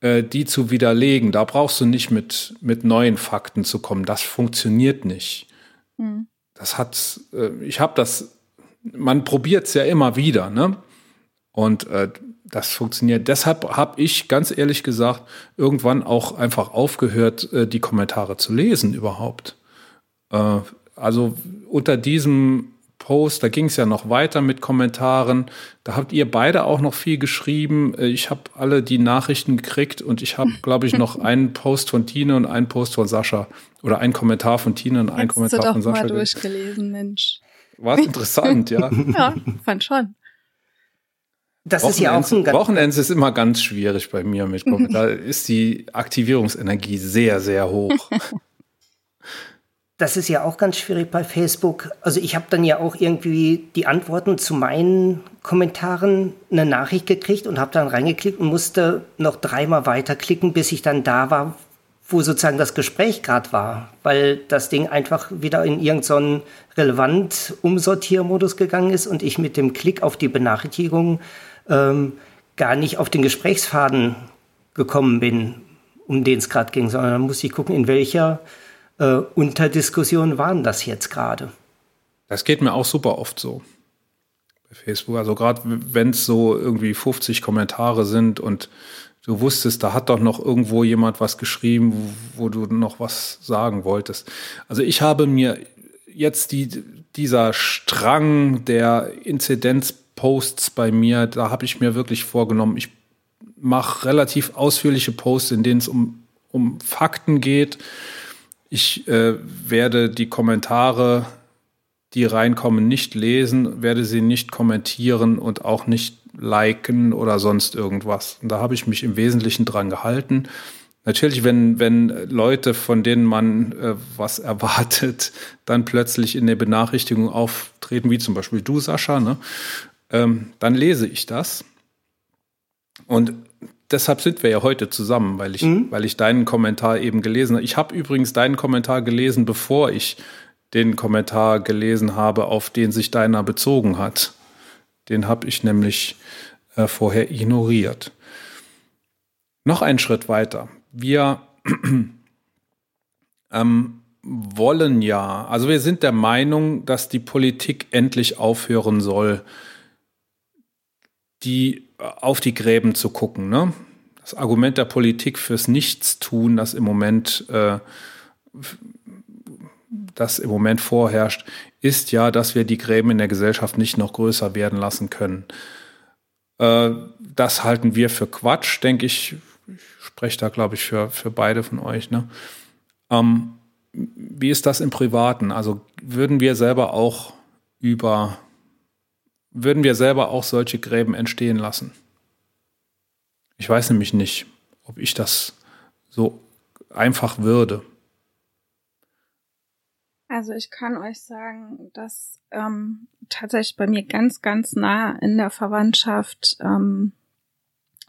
äh, die zu widerlegen. Da brauchst du nicht mit, mit neuen Fakten zu kommen. Das funktioniert nicht. Mhm. Das hat, äh, ich habe das, man probiert es ja immer wieder, ne? Und äh, das funktioniert. Deshalb habe ich ganz ehrlich gesagt irgendwann auch einfach aufgehört, äh, die Kommentare zu lesen überhaupt. Äh, also unter diesem Post, da ging es ja noch weiter mit Kommentaren. Da habt ihr beide auch noch viel geschrieben. Äh, ich habe alle die Nachrichten gekriegt und ich habe, glaube ich, noch einen Post von Tine und einen Post von Sascha. Oder einen Kommentar von Tine und einen Kommentar du doch von Sascha. mal durchgelesen, Mensch. War interessant, ja. ja, fand schon. Das ist ja auch ein Wochenends ist immer ganz schwierig bei mir mit Kommentaren. Da ist die Aktivierungsenergie sehr, sehr hoch. Das ist ja auch ganz schwierig bei Facebook. Also ich habe dann ja auch irgendwie die Antworten zu meinen Kommentaren eine Nachricht gekriegt und habe dann reingeklickt und musste noch dreimal weiterklicken, bis ich dann da war, wo sozusagen das Gespräch gerade war, weil das Ding einfach wieder in irgendeinen so relevant Umsortiermodus gegangen ist und ich mit dem Klick auf die Benachrichtigung ähm, gar nicht auf den Gesprächsfaden gekommen bin, um den es gerade ging, sondern dann muss ich gucken, in welcher äh, Unterdiskussion waren das jetzt gerade. Das geht mir auch super oft so bei Facebook. Also gerade wenn es so irgendwie 50 Kommentare sind und du wusstest, da hat doch noch irgendwo jemand was geschrieben, wo, wo du noch was sagen wolltest. Also ich habe mir jetzt die, dieser Strang der Inzidenzposts bei mir, da habe ich mir wirklich vorgenommen, ich mache relativ ausführliche Posts, in denen es um, um Fakten geht. Ich äh, werde die Kommentare, die reinkommen, nicht lesen, werde sie nicht kommentieren und auch nicht liken oder sonst irgendwas. Und da habe ich mich im Wesentlichen dran gehalten. Natürlich, wenn, wenn Leute, von denen man äh, was erwartet, dann plötzlich in der Benachrichtigung auftreten, wie zum Beispiel du, Sascha, ne? ähm, dann lese ich das. Und deshalb sind wir ja heute zusammen, weil ich, mhm. weil ich deinen Kommentar eben gelesen habe. Ich habe übrigens deinen Kommentar gelesen, bevor ich den Kommentar gelesen habe, auf den sich deiner bezogen hat. Den habe ich nämlich äh, vorher ignoriert. Noch einen Schritt weiter. Wir ähm, wollen ja, also wir sind der Meinung, dass die Politik endlich aufhören soll, die auf die Gräben zu gucken. Ne? Das Argument der Politik fürs Nichtstun, das im Moment äh, das im Moment vorherrscht, ist ja, dass wir die Gräben in der Gesellschaft nicht noch größer werden lassen können. Äh, das halten wir für Quatsch, denke ich. Ich spreche da, glaube ich, für, für beide von euch. Ne? Ähm, wie ist das im Privaten? Also würden wir selber auch über, würden wir selber auch solche Gräben entstehen lassen? Ich weiß nämlich nicht, ob ich das so einfach würde. Also ich kann euch sagen, dass ähm, tatsächlich bei mir ganz, ganz nah in der Verwandtschaft, ähm,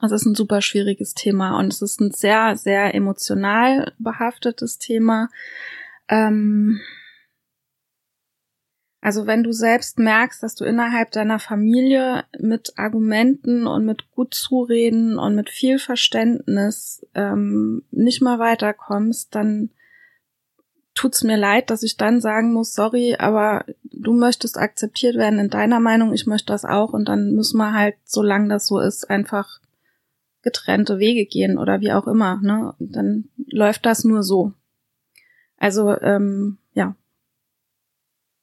es ist ein super schwieriges Thema und es ist ein sehr, sehr emotional behaftetes Thema. Ähm, also wenn du selbst merkst, dass du innerhalb deiner Familie mit Argumenten und mit gut zureden und mit viel Verständnis ähm, nicht mal weiterkommst, dann tut's mir leid, dass ich dann sagen muss, sorry, aber du möchtest akzeptiert werden in deiner Meinung, ich möchte das auch und dann müssen wir halt, solange das so ist, einfach getrennte Wege gehen oder wie auch immer, ne? Dann läuft das nur so. Also, ähm.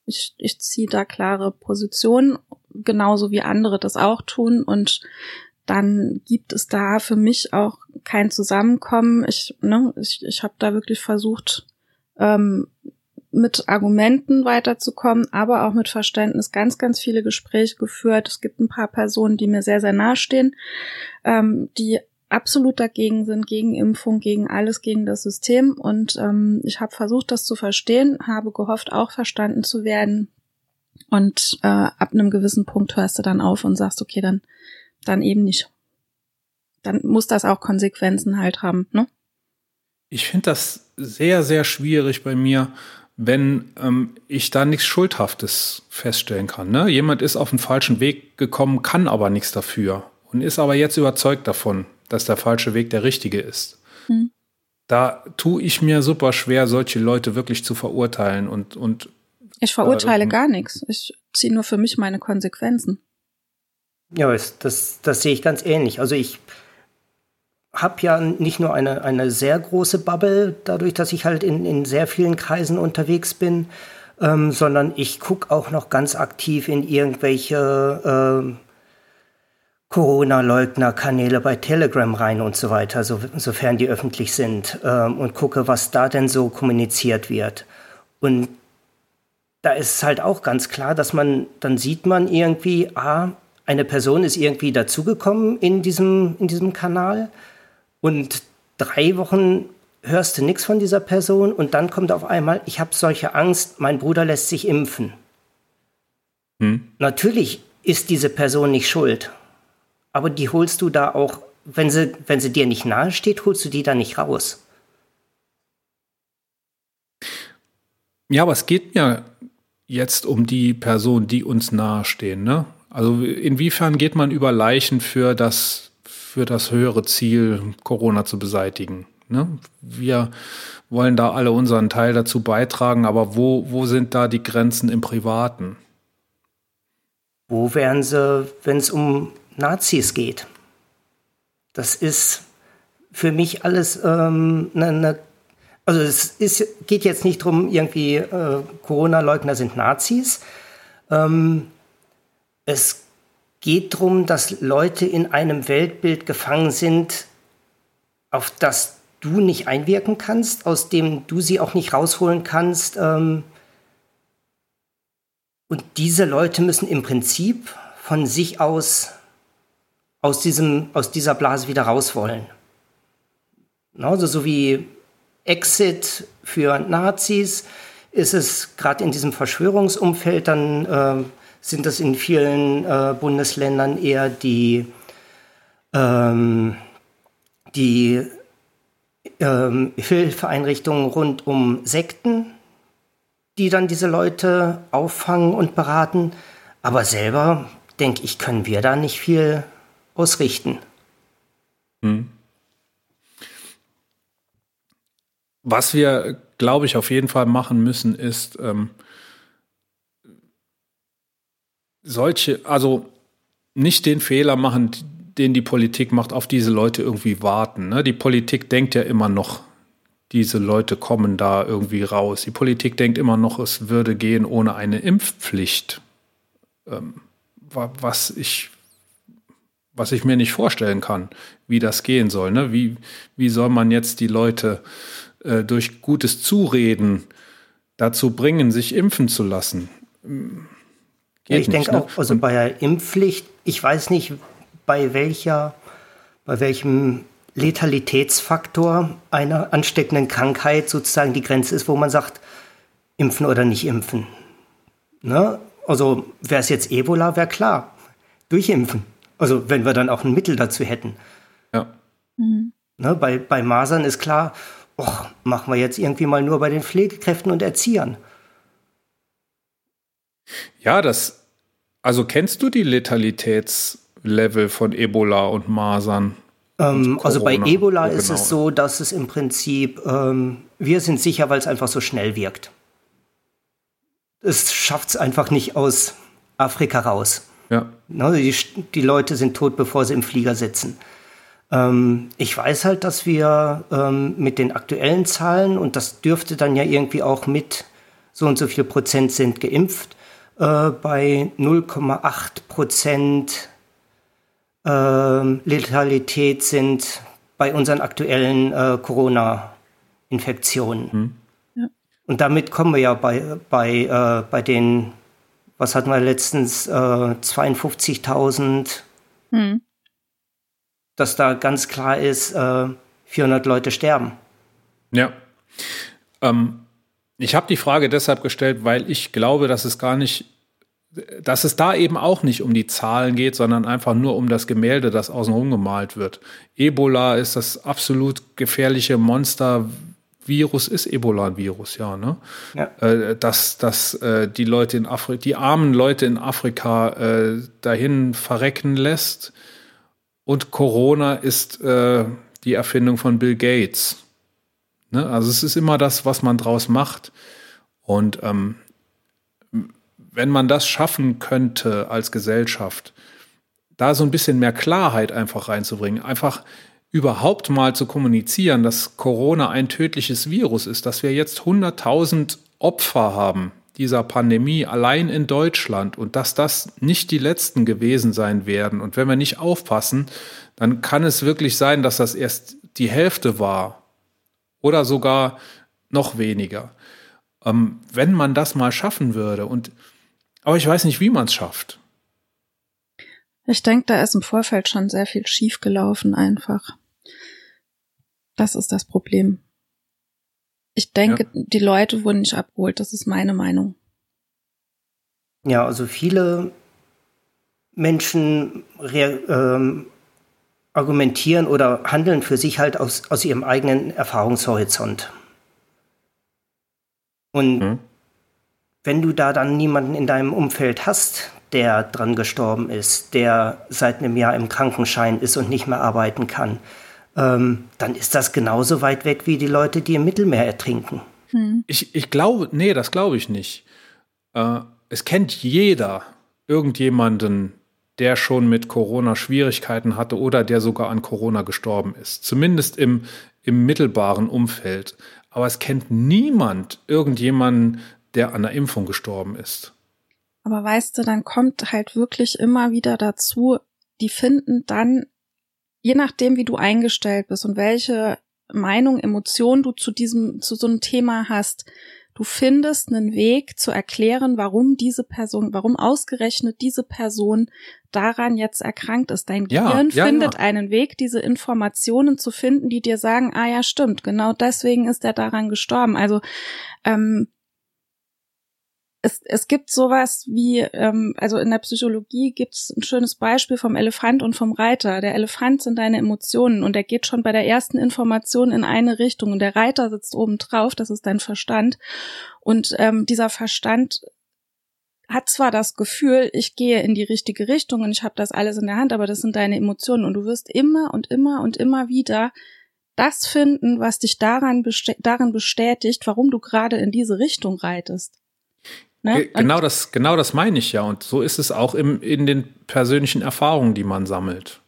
Ich, ich ziehe da klare Positionen, genauso wie andere das auch tun und dann gibt es da für mich auch kein Zusammenkommen. Ich, ne, ich, ich habe da wirklich versucht, ähm, mit Argumenten weiterzukommen, aber auch mit Verständnis ganz, ganz viele Gespräche geführt. Es gibt ein paar Personen, die mir sehr, sehr nahestehen, ähm, die absolut dagegen sind, gegen Impfung, gegen alles, gegen das System. Und ähm, ich habe versucht, das zu verstehen, habe gehofft, auch verstanden zu werden. Und äh, ab einem gewissen Punkt hörst du dann auf und sagst, okay, dann, dann eben nicht. Dann muss das auch Konsequenzen halt haben, ne? Ich finde das sehr, sehr schwierig bei mir, wenn ähm, ich da nichts Schuldhaftes feststellen kann. Ne? Jemand ist auf den falschen Weg gekommen, kann aber nichts dafür und ist aber jetzt überzeugt davon, dass der falsche Weg der richtige ist. Hm. Da tue ich mir super schwer, solche Leute wirklich zu verurteilen und und ich verurteile äh, gar nichts. Ich ziehe nur für mich meine Konsequenzen. Ja, das, das, das sehe ich ganz ähnlich. Also ich habe ja nicht nur eine, eine sehr große Bubble, dadurch, dass ich halt in, in sehr vielen Kreisen unterwegs bin, ähm, sondern ich gucke auch noch ganz aktiv in irgendwelche äh, Corona-Leugner-Kanäle bei Telegram rein und so weiter, so, sofern die öffentlich sind, ähm, und gucke, was da denn so kommuniziert wird. Und da ist es halt auch ganz klar, dass man, dann sieht man irgendwie, ah, eine Person ist irgendwie dazugekommen in diesem, in diesem Kanal und drei Wochen hörst du nichts von dieser Person und dann kommt auf einmal, ich habe solche Angst, mein Bruder lässt sich impfen. Hm. Natürlich ist diese Person nicht schuld, aber die holst du da auch, wenn sie, wenn sie dir nicht nahe steht, holst du die da nicht raus. Ja, aber es geht mir jetzt um die Personen, die uns nahestehen. Ne? Also inwiefern geht man über Leichen für das, für das höhere Ziel, Corona zu beseitigen? Ne? Wir wollen da alle unseren Teil dazu beitragen, aber wo, wo sind da die Grenzen im Privaten? Wo wären sie, wenn es um Nazis geht? Das ist für mich alles ähm, eine, ne, also es ist, geht jetzt nicht darum, irgendwie äh, Corona-Leugner sind Nazis. Ähm, es geht darum, dass Leute in einem Weltbild gefangen sind, auf das du nicht einwirken kannst, aus dem du sie auch nicht rausholen kannst. Ähm, und diese Leute müssen im Prinzip von sich aus aus, diesem, aus dieser Blase wieder raus wollen. Also so wie Exit für Nazis ist es gerade in diesem Verschwörungsumfeld, dann äh, sind das in vielen äh, Bundesländern eher die, ähm, die ähm, Hilfeeinrichtungen rund um Sekten, die dann diese Leute auffangen und beraten. Aber selber, denke ich, können wir da nicht viel ausrichten. Hm. Was wir, glaube ich, auf jeden Fall machen müssen, ist ähm, solche, also nicht den Fehler machen, den die Politik macht, auf diese Leute irgendwie warten. Ne? Die Politik denkt ja immer noch, diese Leute kommen da irgendwie raus. Die Politik denkt immer noch, es würde gehen ohne eine Impfpflicht. Ähm, was ich was ich mir nicht vorstellen kann, wie das gehen soll. Ne? Wie, wie soll man jetzt die Leute äh, durch gutes Zureden dazu bringen, sich impfen zu lassen? ja, ich denke ne? auch, also bei der Impfpflicht, ich weiß nicht, bei welcher, bei welchem Letalitätsfaktor einer ansteckenden Krankheit sozusagen die Grenze ist, wo man sagt, impfen oder nicht impfen. Ne? Also wäre es jetzt Ebola, wäre klar, durchimpfen. Also wenn wir dann auch ein Mittel dazu hätten. Ja. Mhm. Ne, bei, bei Masern ist klar, och, machen wir jetzt irgendwie mal nur bei den Pflegekräften und Erziehern. Ja, das, also kennst du die Letalitätslevel von Ebola und Masern? Ähm, und also bei Ebola ist genau. es so, dass es im Prinzip, ähm, wir sind sicher, weil es einfach so schnell wirkt. Es schafft es einfach nicht aus Afrika raus. Ja. Ne, die, die Leute sind tot, bevor sie im Flieger sitzen. Ähm, ich weiß halt, dass wir ähm, mit den aktuellen Zahlen, und das dürfte dann ja irgendwie auch mit so und so viel Prozent sind geimpft, äh, bei 0,8 Prozent äh, Letalität sind bei unseren aktuellen äh, Corona-Infektionen. Hm. Ja. Und damit kommen wir ja bei, bei, äh, bei den was hatten wir letztens, äh, 52.000, hm. dass da ganz klar ist, äh, 400 Leute sterben. Ja. Ähm, ich habe die Frage deshalb gestellt, weil ich glaube, dass es gar nicht, dass es da eben auch nicht um die Zahlen geht, sondern einfach nur um das Gemälde, das außenrum gemalt wird. Ebola ist das absolut gefährliche Monster, Virus ist Ebola ein Virus, ja, ne? Ja. Äh, dass, dass äh, die Leute in Afrika, die armen Leute in Afrika äh, dahin verrecken lässt. Und Corona ist die Erfindung von Bill Gates. Ne? Also es ist immer das, was man draus macht. Und ähm, wenn man das schaffen könnte als Gesellschaft, da so ein bisschen mehr Klarheit einfach reinzubringen, einfach überhaupt mal zu kommunizieren, dass Corona ein tödliches Virus ist, dass wir jetzt 100.000 Opfer haben dieser Pandemie allein in Deutschland und dass das nicht die letzten gewesen sein werden. Und wenn wir nicht aufpassen, dann kann es wirklich sein, dass das erst die Hälfte war oder sogar noch weniger. Ähm, wenn man das mal schaffen würde und aber ich weiß nicht, wie man es schafft. Ich denke, da ist im Vorfeld schon sehr viel schiefgelaufen einfach. Das ist das Problem. Ich denke, ja. die Leute wurden nicht abgeholt. Das ist meine Meinung. Ja, also viele Menschen ähm, argumentieren oder handeln für sich halt aus, aus ihrem eigenen Erfahrungshorizont. Und mhm. wenn du da dann niemanden in deinem Umfeld hast, der dran gestorben ist, der seit einem Jahr im Krankenschein ist und nicht mehr arbeiten kann, ähm, dann ist das genauso weit weg wie die Leute, die im Mittelmeer ertrinken. Hm. Ich, ich glaube, nee, das glaube ich nicht. Äh, es kennt jeder irgendjemanden, der schon mit Corona Schwierigkeiten hatte oder der sogar an Corona gestorben ist. Zumindest im, im mittelbaren Umfeld. Aber es kennt niemand irgendjemanden, der an der Impfung gestorben ist. Aber weißt du, dann kommt halt wirklich immer wieder dazu, die finden dann, je nachdem, wie du eingestellt bist und welche Meinung, Emotion du zu diesem, zu so einem Thema hast, du findest einen Weg zu erklären, warum diese Person, warum ausgerechnet diese Person daran jetzt erkrankt ist. Dein ja, Gehirn ja, findet ja. einen Weg, diese Informationen zu finden, die dir sagen, ah ja, stimmt, genau deswegen ist er daran gestorben. Also ähm, es, es gibt sowas wie, ähm, also in der Psychologie gibt es ein schönes Beispiel vom Elefant und vom Reiter. Der Elefant sind deine Emotionen und der geht schon bei der ersten Information in eine Richtung und der Reiter sitzt oben drauf, das ist dein Verstand. Und ähm, dieser Verstand hat zwar das Gefühl, ich gehe in die richtige Richtung und ich habe das alles in der Hand, aber das sind deine Emotionen und du wirst immer und immer und immer wieder das finden, was dich daran, daran bestätigt, warum du gerade in diese Richtung reitest. Ne? Genau das, genau das meine ich ja. Und so ist es auch im, in den persönlichen Erfahrungen, die man sammelt.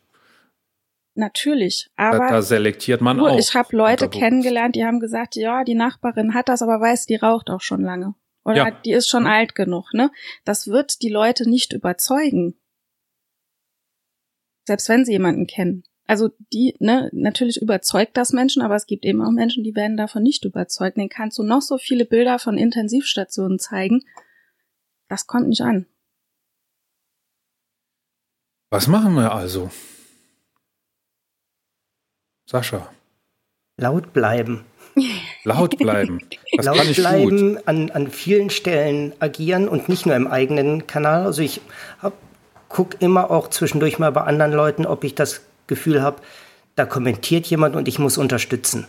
Natürlich, aber da, da selektiert man du, auch. Ich habe Leute kennengelernt, die haben gesagt, ja, die Nachbarin hat das, aber weiß, die raucht auch schon lange. Oder ja. die ist schon alt genug, ne? Das wird die Leute nicht überzeugen. Selbst wenn sie jemanden kennen. Also die, ne, natürlich überzeugt das Menschen, aber es gibt eben auch Menschen, die werden davon nicht überzeugt. Den kannst du noch so viele Bilder von Intensivstationen zeigen. Das kommt nicht an. Was machen wir also? Sascha. Laut bleiben. Laut bleiben. Was Laut bleiben, an, an vielen Stellen agieren und nicht nur im eigenen Kanal. Also ich gucke immer auch zwischendurch mal bei anderen Leuten, ob ich das Gefühl habe, da kommentiert jemand und ich muss unterstützen.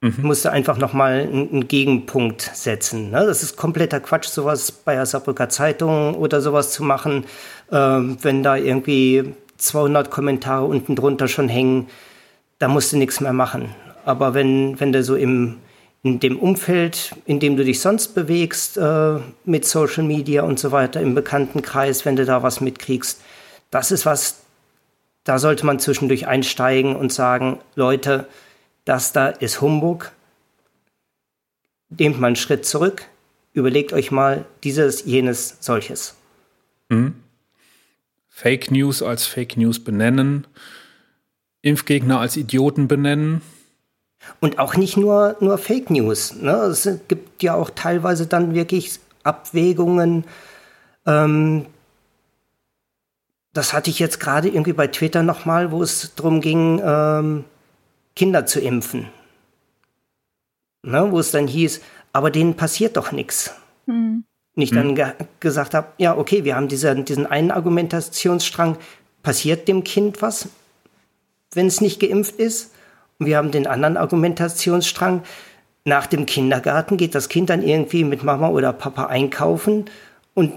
Mhm. Musste einfach nochmal einen, Gegenpunkt setzen. Ne? Das ist kompletter Quatsch, sowas bei der Saarbrücker Zeitung oder sowas zu machen, ähm, wenn da irgendwie 200 Kommentare unten drunter schon hängen, da musst du nichts mehr machen. Aber wenn, wenn du so im, in dem Umfeld, in dem du dich sonst bewegst, äh, mit Social Media und so weiter, im Bekanntenkreis, wenn du da was mitkriegst, das ist was, da sollte man zwischendurch einsteigen und sagen, Leute, das da ist Humbug. Nehmt mal einen Schritt zurück, überlegt euch mal dieses, jenes, solches. Mhm. Fake News als Fake News benennen, Impfgegner als Idioten benennen. Und auch nicht nur, nur Fake News. Ne? Es gibt ja auch teilweise dann wirklich Abwägungen. Ähm, das hatte ich jetzt gerade irgendwie bei Twitter nochmal, wo es darum ging, ähm, Kinder zu impfen. Ne, wo es dann hieß, aber denen passiert doch nichts. Mhm. Und ich dann hm. ge gesagt habe, ja, okay, wir haben diese, diesen einen Argumentationsstrang, passiert dem Kind was, wenn es nicht geimpft ist? Und wir haben den anderen Argumentationsstrang, nach dem Kindergarten geht das Kind dann irgendwie mit Mama oder Papa einkaufen und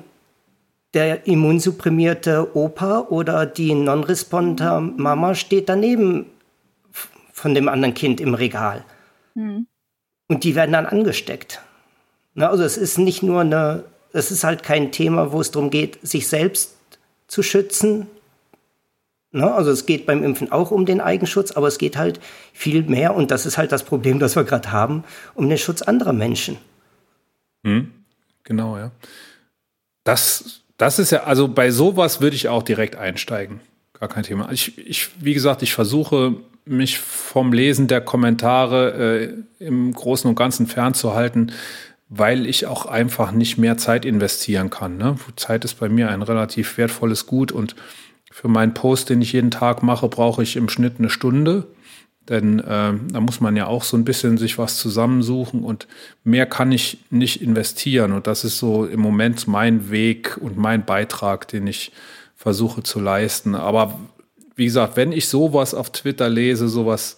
der immunsupprimierte Opa oder die Non-Responder Mama steht daneben von dem anderen Kind im Regal. Mhm. Und die werden dann angesteckt. Na, also es ist nicht nur eine, es ist halt kein Thema, wo es darum geht, sich selbst zu schützen. Na, also es geht beim Impfen auch um den Eigenschutz, aber es geht halt viel mehr, und das ist halt das Problem, das wir gerade haben, um den Schutz anderer Menschen. Mhm. Genau, ja. Das, das ist ja, also bei sowas würde ich auch direkt einsteigen. Gar kein Thema. Ich, ich, wie gesagt, ich versuche mich vom Lesen der Kommentare äh, im Großen und Ganzen fernzuhalten, weil ich auch einfach nicht mehr Zeit investieren kann. Ne? Zeit ist bei mir ein relativ wertvolles Gut und für meinen Post, den ich jeden Tag mache, brauche ich im Schnitt eine Stunde. Denn äh, da muss man ja auch so ein bisschen sich was zusammensuchen und mehr kann ich nicht investieren. Und das ist so im Moment mein Weg und mein Beitrag, den ich versuche zu leisten. Aber wie gesagt, wenn ich sowas auf Twitter lese, sowas,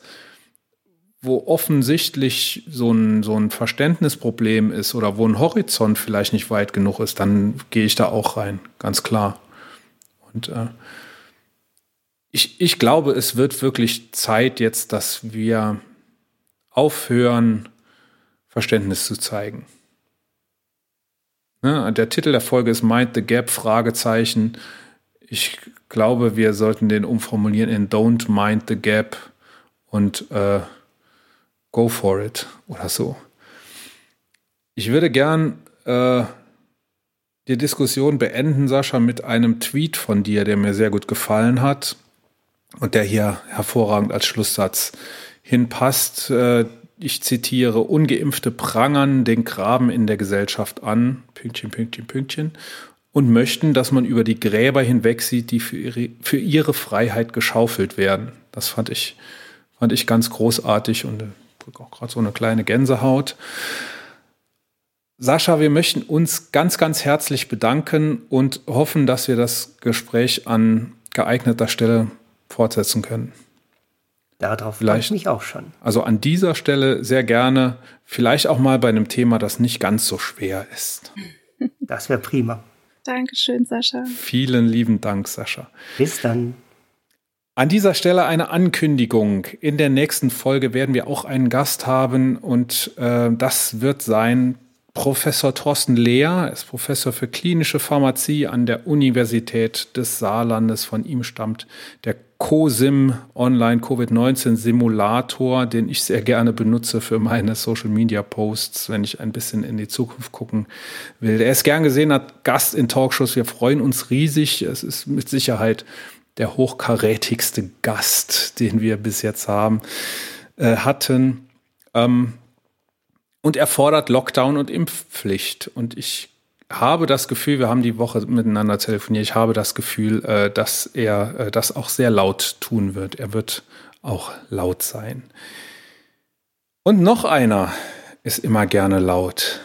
wo offensichtlich so ein, so ein Verständnisproblem ist oder wo ein Horizont vielleicht nicht weit genug ist, dann gehe ich da auch rein, ganz klar. Und äh, ich, ich glaube, es wird wirklich Zeit jetzt, dass wir aufhören, Verständnis zu zeigen. Ne, der Titel der Folge ist Mind the Gap, Fragezeichen. Ich glaube, wir sollten den umformulieren in Don't Mind the Gap und äh, Go for it oder so. Ich würde gern äh, die Diskussion beenden, Sascha, mit einem Tweet von dir, der mir sehr gut gefallen hat und der hier hervorragend als Schlusssatz hinpasst. Äh, ich zitiere, ungeimpfte prangern den Graben in der Gesellschaft an, Pünktchen, Pünktchen, Pünktchen, und möchten, dass man über die Gräber hinweg sieht, die für ihre, für ihre Freiheit geschaufelt werden. Das fand ich, fand ich ganz großartig und auch gerade so eine kleine Gänsehaut. Sascha, wir möchten uns ganz, ganz herzlich bedanken und hoffen, dass wir das Gespräch an geeigneter Stelle fortsetzen können. Darauf freue ich mich auch schon. Also an dieser Stelle sehr gerne, vielleicht auch mal bei einem Thema, das nicht ganz so schwer ist. Das wäre prima. Dankeschön, Sascha. Vielen lieben Dank, Sascha. Bis dann. An dieser Stelle eine Ankündigung. In der nächsten Folge werden wir auch einen Gast haben und äh, das wird sein Professor Thorsten Lehr, ist Professor für klinische Pharmazie an der Universität des Saarlandes. Von ihm stammt der COSIM Online Covid-19 Simulator, den ich sehr gerne benutze für meine Social Media Posts, wenn ich ein bisschen in die Zukunft gucken will. Er ist gern gesehen, hat Gast in Talkshows. Wir freuen uns riesig. Es ist mit Sicherheit der hochkarätigste Gast, den wir bis jetzt haben, äh, hatten. Ähm, und er fordert Lockdown und Impfpflicht. Und ich habe das Gefühl, wir haben die Woche miteinander telefoniert, ich habe das Gefühl, äh, dass er äh, das auch sehr laut tun wird. Er wird auch laut sein. Und noch einer ist immer gerne laut.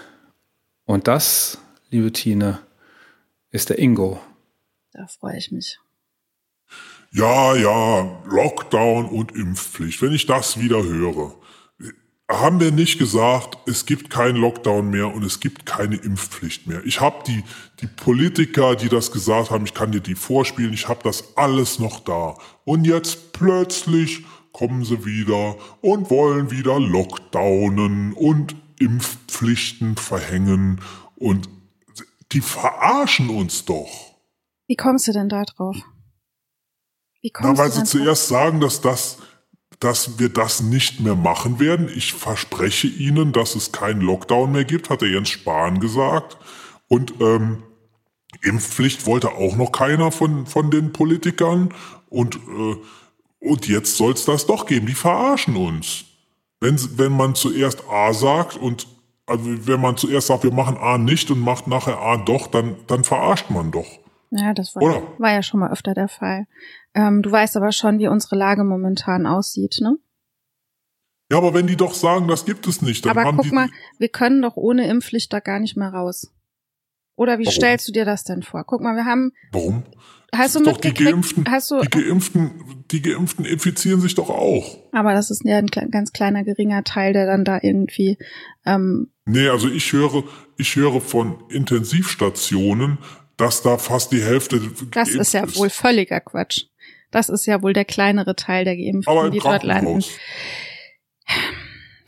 Und das, liebe Tine, ist der Ingo. Da freue ich mich. Ja, ja, Lockdown und Impfpflicht. Wenn ich das wieder höre, haben wir nicht gesagt, es gibt keinen Lockdown mehr und es gibt keine Impfpflicht mehr. Ich habe die, die Politiker, die das gesagt haben, ich kann dir die vorspielen, ich habe das alles noch da. Und jetzt plötzlich kommen sie wieder und wollen wieder Lockdownen und Impfpflichten verhängen und die verarschen uns doch. Wie kommst du denn da drauf? Wie kommst Na, weil sie zuerst sagen, dass das dass wir das nicht mehr machen werden. Ich verspreche Ihnen, dass es keinen Lockdown mehr gibt, hat der Jens Spahn gesagt. Und ähm, Impfpflicht wollte auch noch keiner von, von den Politikern. Und, äh, und jetzt soll es das doch geben. Die verarschen uns. Wenn, wenn man zuerst A sagt und also wenn man zuerst sagt, wir machen A nicht und macht nachher A doch, dann, dann verarscht man doch. Ja, das war, war ja schon mal öfter der Fall. Ähm, du weißt aber schon, wie unsere Lage momentan aussieht, ne? Ja, aber wenn die doch sagen, das gibt es nicht, dann aber haben guck die mal, wir können doch ohne Impfpflicht da gar nicht mehr raus. Oder wie Warum? stellst du dir das denn vor? Guck mal, wir haben. Warum? Hast du doch die Geimpften, hast du, die Geimpften, die Geimpften infizieren sich doch auch. Aber das ist ja ein ganz kleiner geringer Teil, der dann da irgendwie. Ähm, nee, also ich höre, ich höre von Intensivstationen, dass da fast die Hälfte. Das ist ja ist. wohl völliger Quatsch. Das ist ja wohl der kleinere Teil der Geimpften, die dort landen.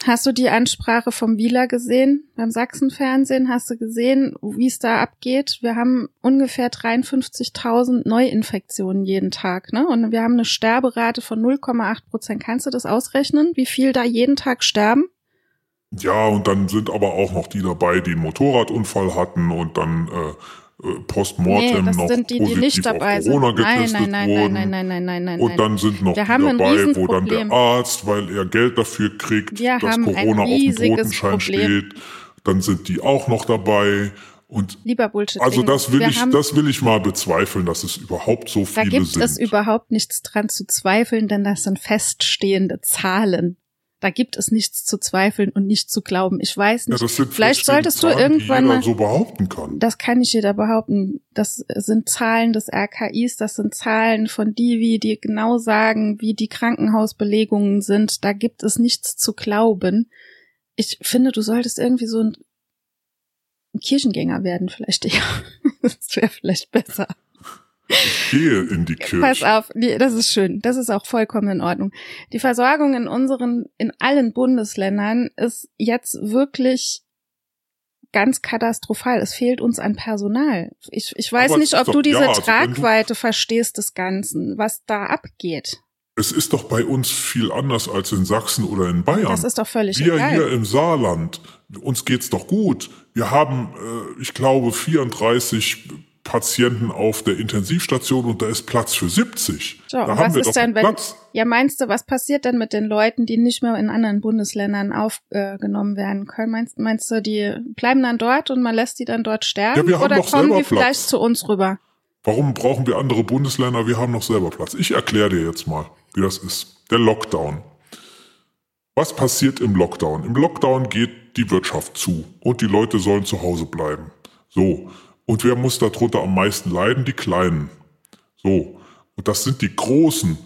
Hast du die Ansprache vom Wieler gesehen beim Sachsenfernsehen? Hast du gesehen, wie es da abgeht? Wir haben ungefähr 53.000 Neuinfektionen jeden Tag, ne? Und wir haben eine Sterberate von 0,8 Prozent. Kannst du das ausrechnen, wie viel da jeden Tag sterben? Ja, und dann sind aber auch noch die dabei, die einen Motorradunfall hatten und dann äh, postmortem nee, noch sind die, die nicht dabei Corona sind. getestet nein, nein, wurden. Nein, nein, nein, nein, nein, Und dann sind noch Wir die dabei, wo dann der Arzt, weil er Geld dafür kriegt, Wir dass Corona auf dem Totenschein Problem. steht, dann sind die auch noch dabei. Und Lieber Bullshit. Also das will ich, das will ich mal bezweifeln, dass es überhaupt so viele sind. Da gibt es überhaupt nichts dran zu zweifeln, denn das sind feststehende Zahlen. Da gibt es nichts zu zweifeln und nicht zu glauben. Ich weiß nicht. Ja, das sind vielleicht solltest Zahlen, du irgendwann mal. so behaupten kann. Das kann nicht jeder behaupten. Das sind Zahlen des RKIs, das sind Zahlen von Divi, die genau sagen, wie die Krankenhausbelegungen sind. Da gibt es nichts zu glauben. Ich finde, du solltest irgendwie so ein, ein Kirchengänger werden, vielleicht eher. das wäre vielleicht besser. Ich gehe in die Kirche. Pass auf, das ist schön. Das ist auch vollkommen in Ordnung. Die Versorgung in unseren, in allen Bundesländern ist jetzt wirklich ganz katastrophal. Es fehlt uns an Personal. Ich, ich weiß Aber nicht, ob doch- du diese ja, also wenn du- Tragweite verstehst des Ganzen, was da abgeht. Es ist doch bei uns viel anders als in Sachsen oder in Bayern. Das ist doch völlig Wir egal. hier im Saarland, uns geht's doch gut. Wir haben, äh, ich glaube, 34 Patienten auf der Intensivstation und da ist Platz für 70. So, da was wir ist doch denn, wenn, Platz. ja, meinst du, was passiert denn mit den Leuten, die nicht mehr in anderen Bundesländern aufgenommen werden können? Meinst, meinst du, die bleiben dann dort und man lässt die dann dort sterben? Ja, wir haben Oder doch kommen die vielleicht Platz. zu uns rüber? Warum brauchen wir andere Bundesländer? Wir haben noch selber Platz. Ich erkläre dir jetzt mal, wie das ist. Der Lockdown. Was passiert im Lockdown? Im Lockdown geht die Wirtschaft zu und die Leute sollen zu Hause bleiben. So. Und wer muss darunter am meisten leiden? Die Kleinen. So. Und das sind die Großen,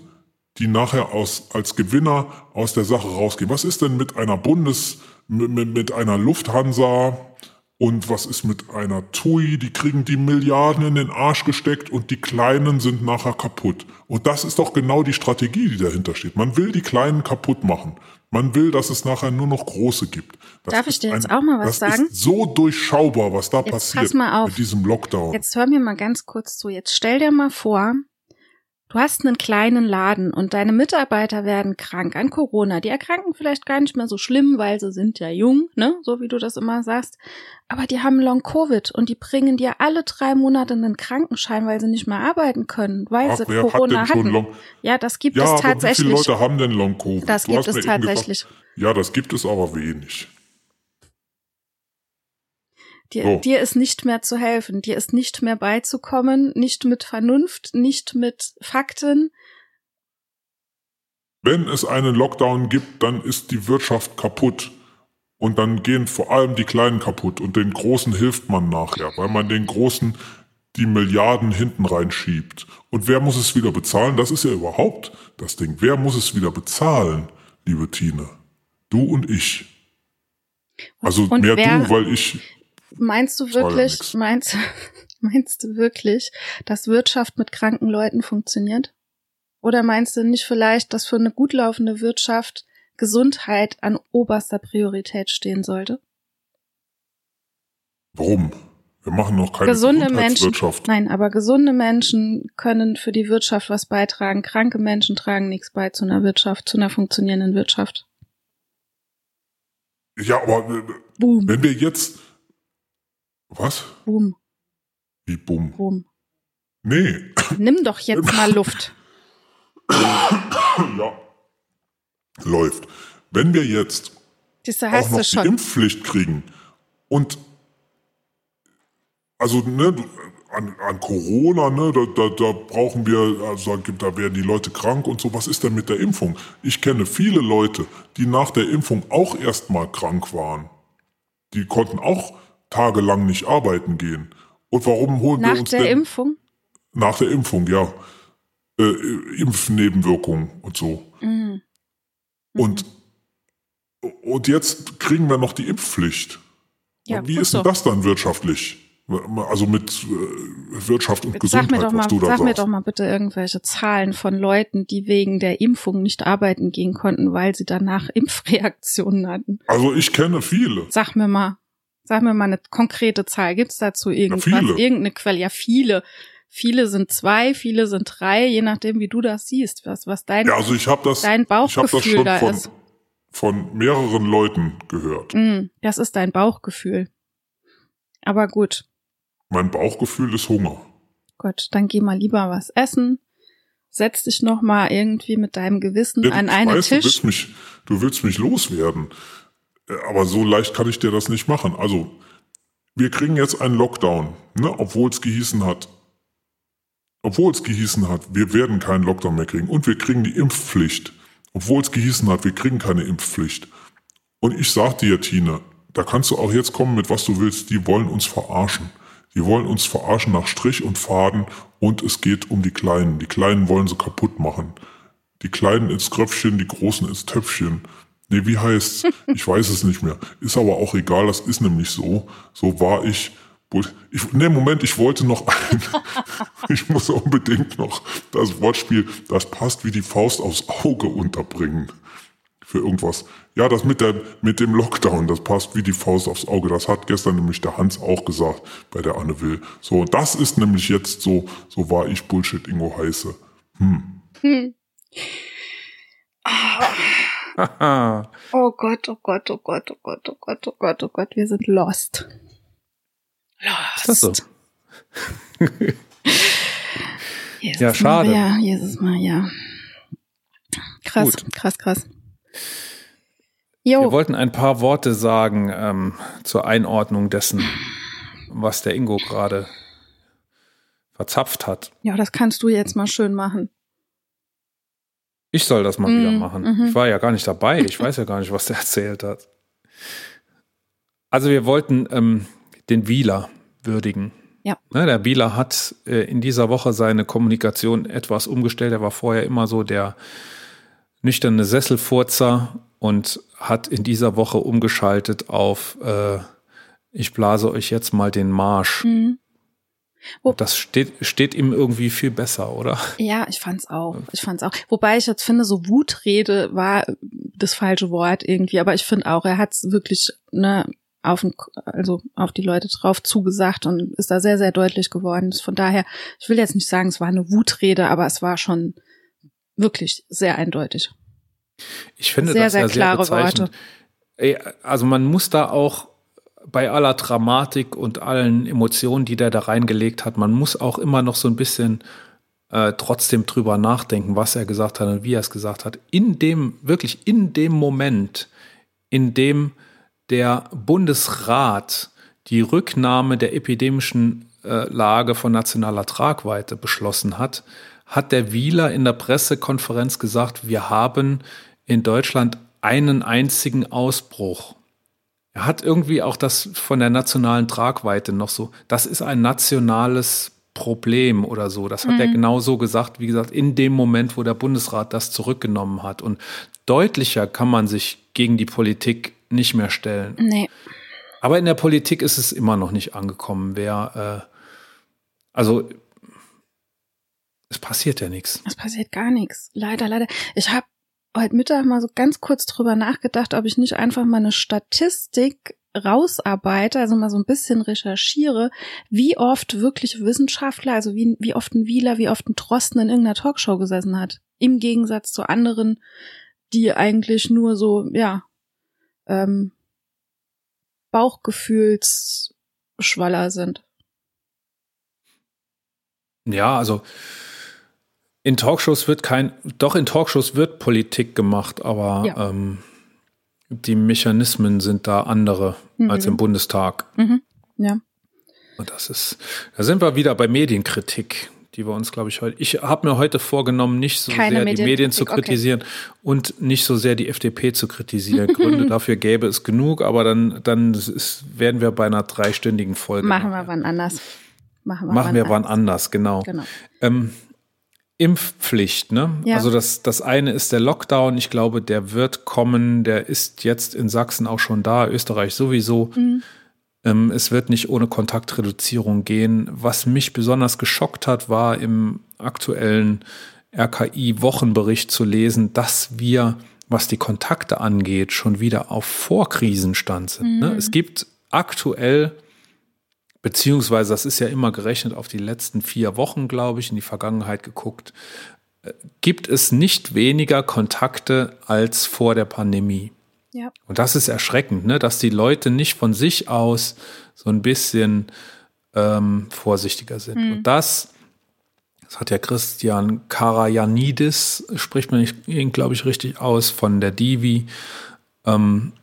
die nachher aus, als Gewinner aus der Sache rausgehen. Was ist denn mit einer Bundes, mit, mit- mit einer Lufthansa und was ist mit einer TUI? Die kriegen die Milliarden in den Arsch gesteckt und die Kleinen sind nachher kaputt. Und das ist doch genau die Strategie, die dahinter steht. Man will die Kleinen kaputt machen. Man will, dass es nachher nur noch große gibt. Das Darf ich dir jetzt auch mal was das sagen? ist so durchschaubar, was da Jetzt passiert pass mal auf. mit diesem Lockdown. Jetzt hör mir mal ganz kurz zu. Jetzt stell dir mal vor, du hast einen kleinen Laden und deine Mitarbeiter werden krank an Corona. Die erkranken vielleicht gar nicht mehr so schlimm, weil sie sind ja jung, ne? So wie du das immer sagst. Aber die haben Long Covid und die bringen dir alle drei Monate einen Krankenschein, weil sie nicht mehr arbeiten können, weil Ach, sie hat Corona schon hatten. Long ja, das gibt Ja, es aber wie viele tatsächlich. Leute haben denn Long Covid? Das Du gibt es tatsächlich. Gesagt, ja, das gibt es aber wenig. Dir, So. dir ist nicht mehr zu helfen, dir ist nicht mehr beizukommen, nicht mit Vernunft, nicht mit Fakten. Wenn es einen Lockdown gibt, dann ist die Wirtschaft kaputt. Und dann gehen vor allem die Kleinen kaputt. Und den Großen hilft man nachher, weil man den Großen die Milliarden hinten reinschiebt. Und wer muss es wieder bezahlen? Das ist ja überhaupt das Ding. Wer muss es wieder bezahlen, liebe Tine? Du und ich. Also Und mehr wer- du, weil ich. Meinst du wirklich, meinst, meinst du wirklich, dass Wirtschaft mit kranken Leuten funktioniert? Oder meinst du nicht vielleicht, dass für eine gut laufende Wirtschaft Gesundheit an oberster Priorität stehen sollte? Warum? Wir machen noch keine Gesunde Menschen, nein, aber gesunde Menschen können für die Wirtschaft was beitragen. Kranke Menschen tragen nichts bei zu einer Wirtschaft, zu einer funktionierenden Wirtschaft. Ja, aber äh, Boom, wenn wir jetzt. Was? boom, Wie bumm? boom. Nee. Nimm doch jetzt mal Luft. ja. Läuft. Wenn wir jetzt Diese auch hast noch du die. Impfpflicht kriegen und also ne, an, an Corona, ne, da, da, da brauchen wir, also da werden die Leute krank und so. Was ist denn mit der Impfung? Ich kenne viele Leute, die nach der Impfung auch erstmal krank waren. Die konnten auch tagelang nicht arbeiten gehen. Und warum holen wir Nach uns der denn Impfung? nach der Impfung, ja, äh, Impfnebenwirkungen und so. Mhm. Und, und jetzt kriegen wir noch die Impfpflicht. Ja, wie ist denn so. das dann wirtschaftlich? Also mit äh, Wirtschaft und Jetzt sag Gesundheit, mir doch mal, was du da sag mir sagst. doch mal bitte irgendwelche Zahlen von Leuten, die wegen der Impfung nicht arbeiten gehen konnten, weil sie danach Impfreaktionen hatten. Also ich kenne viele. Sag mir mal, sag mir mal eine konkrete Zahl. Gibt's dazu irgendwas? viele. Irgendeine Quelle? Ja, viele. Viele sind zwei, viele sind drei, je nachdem, wie du das siehst, was, was dein, Ja, also ich habe das, dein ich hab das Bauchgefühl schon da von, ist. von mehreren Leuten gehört. Mm, das ist dein Bauchgefühl. Aber gut, Mein Bauchgefühl ist Hunger. Gut, dann geh mal lieber was essen. Setz dich noch mal irgendwie mit deinem Gewissen Ja, an einen weiß, Du Tisch. willst, mich, du willst mich loswerden. Äh, Aber so leicht kann ich dir das nicht machen. Also, wir kriegen jetzt einen Lockdown, ne, obwohl es gehießen hat, obwohl es gehießen hat, wir werden keinen Lockdown mehr kriegen und wir kriegen die Impfpflicht. Obwohl es gehießen hat, wir kriegen keine Impfpflicht. Und ich sag dir, Tine, da kannst du auch jetzt kommen mit was du willst, die wollen uns verarschen. Die wollen uns verarschen nach Strich und Faden und es geht um die Kleinen. Die Kleinen wollen sie kaputt machen. Die Kleinen ins Kröpfchen, die Großen ins Töpfchen. Nee, wie heißt's? Ich weiß es nicht mehr. Ist aber auch egal, das ist nämlich so. So war ich. Ich, nee, Moment, ich wollte noch ein, ich muss unbedingt noch das Wortspiel, das passt wie die Faust aufs Auge unterbringen. Für irgendwas. Ja, das mit, der, mit dem Lockdown, das passt wie die Faust aufs Auge. Das hat gestern nämlich der Hans auch gesagt bei der Anne Will. So, das ist nämlich jetzt so, so war ich Bullshit Ingo heiße. Hm. hm. oh Gott, oh Gott, oh Gott, oh Gott, oh Gott, oh Gott, oh Gott, wir sind lost. Lost. Das so? Jesus ja, schade. Ja, Jesus mal, ja. Krass, Gut. krass, krass. Jo. Wir wollten ein paar Worte sagen ähm, zur Einordnung dessen, was der Ingo gerade verzapft hat. Ja, das kannst du jetzt mal schön machen. Ich soll das mal mm, wieder machen. Mm -hmm. Ich war ja gar nicht dabei. Ich weiß ja gar nicht, was der erzählt hat. Also wir wollten ähm, den Wieler würdigen. Ja. Ne, der Wieler hat äh, in dieser Woche seine Kommunikation etwas umgestellt. Er war vorher immer so der nüchterne Sesselfurzer und hat in dieser Woche umgeschaltet auf äh, ich blase euch jetzt mal den Marsch. Mhm. Das steht, steht ihm irgendwie viel besser, oder? Ja, ich fand's auch. Ich fand's auch. Wobei ich jetzt finde, so Wutrede war das falsche Wort irgendwie, aber ich finde auch, er hat's wirklich ne, auf, den, also auf die Leute drauf zugesagt und ist da sehr, sehr deutlich geworden. Von daher, ich will jetzt nicht sagen, es war eine Wutrede, aber es war schon wirklich sehr eindeutig. Ich finde sehr, das sehr, sehr klare Worte. Also man muss da auch bei aller Dramatik und allen Emotionen, die der da reingelegt hat, man muss auch immer noch so ein bisschen äh, trotzdem drüber nachdenken, was er gesagt hat und wie er es gesagt hat. In dem, wirklich in dem Moment, in dem der Bundesrat die Rücknahme der epidemischen äh, Lage von nationaler Tragweite beschlossen hat, hat der Wieler in der Pressekonferenz gesagt, wir haben in Deutschland einen einzigen Ausbruch. Er hat irgendwie auch das von der nationalen Tragweite noch so, das ist ein nationales Problem oder so. Das hat mhm. er genau so gesagt, wie gesagt, in dem Moment, wo der Bundesrat das zurückgenommen hat. Und deutlicher kann man sich gegen die Politik nicht mehr stellen. Nee. Aber in der Politik ist es immer noch nicht angekommen. Wer, äh, also es passiert ja nichts. Es passiert gar nichts. Leider, leider. Ich habe heute Mittag mal so ganz kurz drüber nachgedacht, ob ich nicht einfach mal eine Statistik rausarbeite, also mal so ein bisschen recherchiere, wie oft wirklich Wissenschaftler, also wie, wie oft ein Wieler, wie oft ein Drosten in irgendeiner Talkshow gesessen hat. Im Gegensatz zu anderen, die eigentlich nur so, ja, ähm, Bauchgefühlsschwaller sind. Ja, also in Talkshows wird kein, doch in Talkshows wird Politik gemacht, aber ja. ähm, die Mechanismen sind da andere mhm. als im Bundestag. Mhm. Ja. Und das ist, da sind wir wieder bei Medienkritik, die wir uns, glaube ich, heute. Ich habe mir heute vorgenommen, nicht so Keine sehr die Medien zu kritisieren okay. und nicht so sehr die FDP zu kritisieren. Gründe dafür gäbe es genug, aber dann, dann ist, werden wir bei einer dreistündigen Folge. Machen wir wann anders. Machen wir, Machen wann, wir wann anders, genau. genau. Ähm, Impfpflicht, ne? Ja. Also das, das eine ist der Lockdown. Ich glaube, der wird kommen. Der ist jetzt in Sachsen auch schon da, Österreich sowieso. Mhm. Ähm, es wird nicht ohne Kontaktreduzierung gehen. Was mich besonders geschockt hat, war im aktuellen RKI-Wochenbericht zu lesen, dass wir, was die Kontakte angeht, schon wieder auf Vorkrisenstand sind. Ne? Mhm. Ne? Es gibt aktuell beziehungsweise das ist ja immer gerechnet auf die letzten vier Wochen, glaube ich, in die Vergangenheit geguckt, äh, gibt es nicht weniger Kontakte als vor der Pandemie. Ja. Und das ist erschreckend, ne? dass die Leute nicht von sich aus so ein bisschen ähm, vorsichtiger sind. Mhm. Und das, das hat ja Christian Karajanidis, spricht man ihn, glaube ich, richtig aus, von der Divi, ähm,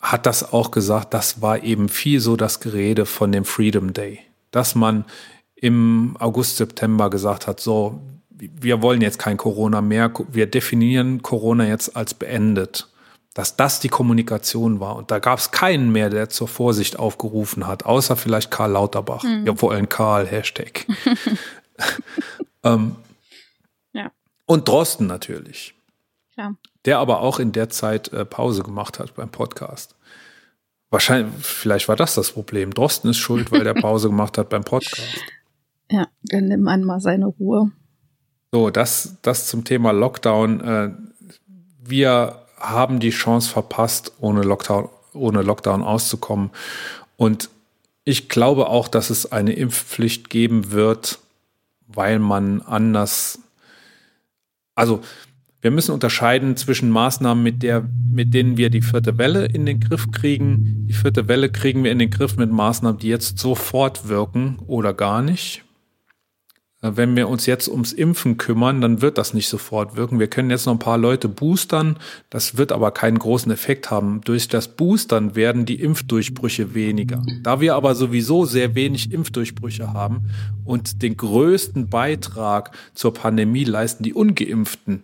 hat das auch gesagt, das war eben viel so das Gerede von dem Freedom Day, dass man im August, September gesagt hat, so, wir wollen jetzt kein Corona mehr, wir definieren Corona jetzt als beendet. Dass das die Kommunikation war. Und da gab es keinen mehr, der zur Vorsicht aufgerufen hat, außer vielleicht Karl Lauterbach. Mhm. Ja, vor allem Karl, Hashtag. ähm, ja. Und Drosten natürlich. Ja. Der aber auch in der Zeit äh, Pause gemacht hat beim Podcast. Wahrscheinlich, vielleicht war das das Problem. Drosten ist schuld, weil der Pause gemacht hat beim Podcast. Ja, dann nimmt man mal seine Ruhe. So, das, das zum Thema Lockdown. Äh, wir haben die Chance verpasst, ohne Lockdown, ohne Lockdown auszukommen. Und ich glaube auch, dass es eine Impfpflicht geben wird, weil man anders, also wir müssen unterscheiden zwischen Maßnahmen, mit, der, mit denen wir die vierte Welle in den Griff kriegen. Die vierte Welle kriegen wir in den Griff mit Maßnahmen, die jetzt sofort wirken oder gar nicht. Äh, wenn wir uns jetzt ums Impfen kümmern, dann wird das nicht sofort wirken. Wir können jetzt noch ein paar Leute boostern, das wird aber keinen großen Effekt haben. Durch das Boostern werden die Impfdurchbrüche weniger. Da wir aber sowieso sehr wenig Impfdurchbrüche haben und den größten Beitrag zur Pandemie leisten die ungeimpften,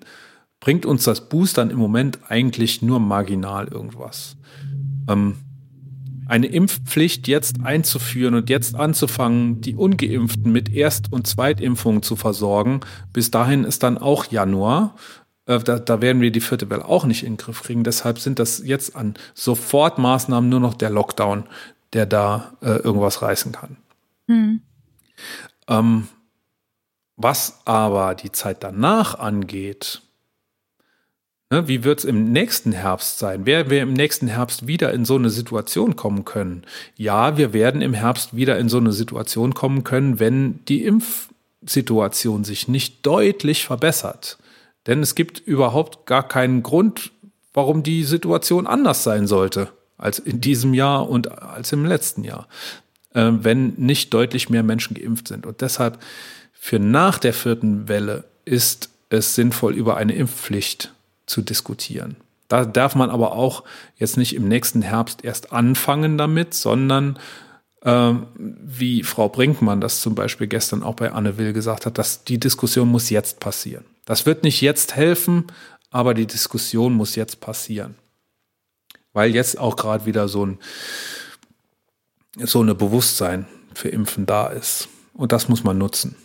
bringt uns das Boostern im Moment eigentlich nur marginal irgendwas. Ähm, eine Impfpflicht jetzt einzuführen und jetzt anzufangen, die ungeimpften mit Erst- und Zweitimpfungen zu versorgen, bis dahin ist dann auch Januar. Äh, da, da werden wir die vierte Welle auch nicht in den Griff kriegen. Deshalb sind das jetzt an Sofortmaßnahmen nur noch der Lockdown, der da äh, irgendwas reißen kann. Mhm. Ähm, was aber die Zeit danach angeht, Ne, wie wird es im nächsten Herbst sein? Werden wir im nächsten Herbst wieder in so eine Situation kommen können? Ja, wir werden im Herbst wieder in so eine Situation kommen können, wenn die Impfsituation sich nicht deutlich verbessert. Denn es gibt überhaupt gar keinen Grund, warum die Situation anders sein sollte als in diesem Jahr und als im letzten Jahr, äh, wenn nicht deutlich mehr Menschen geimpft sind. Und deshalb für nach der vierten Welle ist es sinnvoll, über eine Impfpflicht zu diskutieren. Da darf man aber auch jetzt nicht im nächsten Herbst erst anfangen damit, sondern äh, wie Frau Brinkmann das zum Beispiel gestern auch bei Anne Will gesagt hat, dass die Diskussion muss jetzt passieren. Das wird nicht jetzt helfen, aber die Diskussion muss jetzt passieren. Weil jetzt auch gerade wieder so ein so eine Bewusstsein für Impfen da ist. Und das muss man nutzen.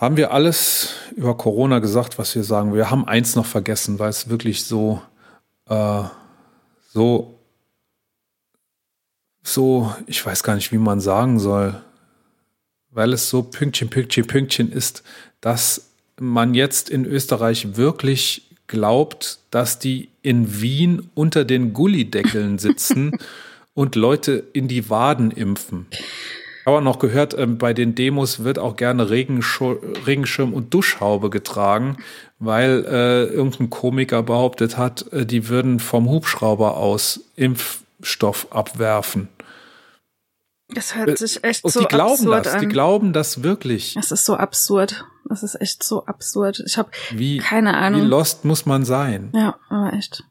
Haben wir alles über Corona gesagt, was wir sagen? Wir haben eins noch vergessen, weil es wirklich so, äh, so, so, ich weiß gar nicht, wie man sagen soll, weil es so Pünktchen, Pünktchen, Pünktchen ist, dass man jetzt in Österreich wirklich glaubt, dass die in Wien unter den Gullideckeln sitzen und Leute in die Waden impfen habe noch gehört, ähm, bei den Demos wird auch gerne Regenschirm und Duschhaube getragen, weil äh, irgendein Komiker behauptet hat, äh, die würden vom Hubschrauber aus Impfstoff abwerfen. Das hört sich echt und so die glauben absurd das, an. Die glauben das wirklich. Das ist so absurd. Das ist echt so absurd. Ich habe keine Ahnung. Wie lost muss man sein? Ja, aber echt.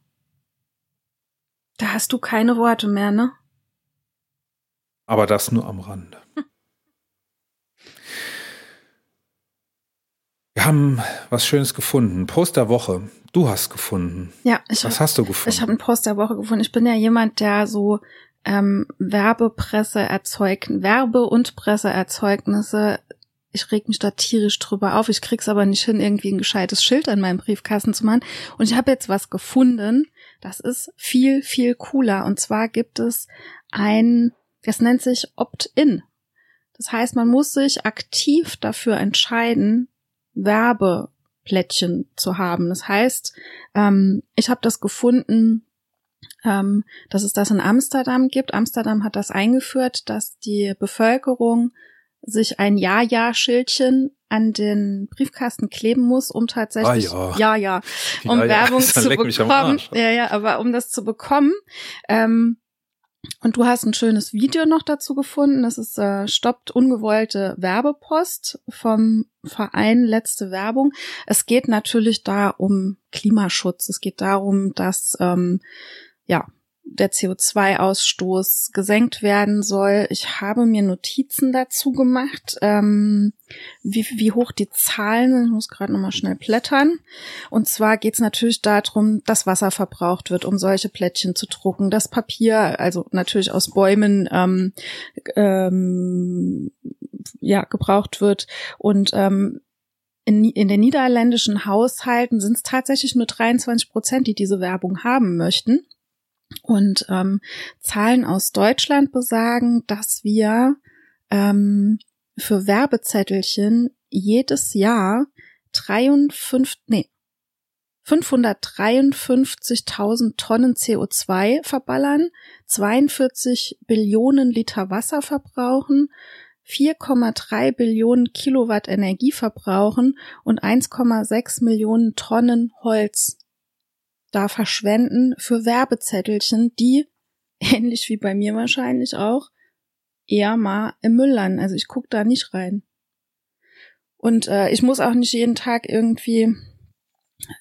Da hast du keine Worte mehr, ne? Aber das nur am Rande. Wir haben was Schönes gefunden. Post der Woche. Du hast gefunden. Ja, ich Was hab, hast du gefunden? Ich habe einen Post der Woche gefunden. Ich bin ja jemand, der so ähm, Werbepresse erzeugt, Werbe- und Presseerzeugnisse. Ich reg mich da tierisch drüber auf. Ich krieg's aber nicht hin, irgendwie ein gescheites Schild an meinem Briefkasten zu machen. Und ich habe jetzt was gefunden. Das ist viel, viel cooler. Und zwar gibt es ein, das nennt sich Opt-in. Das heißt, man muss sich aktiv dafür entscheiden, Werbeplättchen zu haben. Das heißt, ähm, ich habe das gefunden, ähm, dass es das in Amsterdam gibt. Amsterdam hat das eingeführt, dass die Bevölkerung sich ein Ja-Ja-Schildchen an den Briefkasten kleben muss, um tatsächlich, ah, ja. ja, ja, um ja, Werbung ja. zu bekommen. Ja, ja, aber um das zu bekommen, ähm, und du hast ein schönes Video noch dazu gefunden. Das ist äh, Stoppt ungewollte Werbepost vom Verein Letzte Werbung. Es geht natürlich da um Klimaschutz. Es geht darum, dass ähm, ja der CO2-Ausstoß gesenkt werden soll. Ich habe mir Notizen dazu gemacht, ähm, wie, wie hoch die Zahlen sind. Ich muss gerade nochmal schnell blättern. Und zwar geht es natürlich darum, dass Wasser verbraucht wird, um solche Plättchen zu drucken. Das Papier, also natürlich aus Bäumen, ähm, ähm, ja, gebraucht wird. Und ähm, in, in den niederländischen Haushalten sind es tatsächlich nur 23 Prozent, die diese Werbung haben möchten. Und ähm, Zahlen aus Deutschland besagen, dass wir ähm, für Werbezettelchen jedes Jahr 53, nee, 553.000 Tonnen CO2 verballern, 42 Billionen Liter Wasser verbrauchen, 4,3 Billionen Kilowatt Energie verbrauchen und 1,6 Millionen Tonnen Holz da verschwenden für Werbezettelchen, die, ähnlich wie bei mir wahrscheinlich auch, eher mal im Müll landen. Also ich gucke da nicht rein. Und äh, ich muss auch nicht jeden Tag irgendwie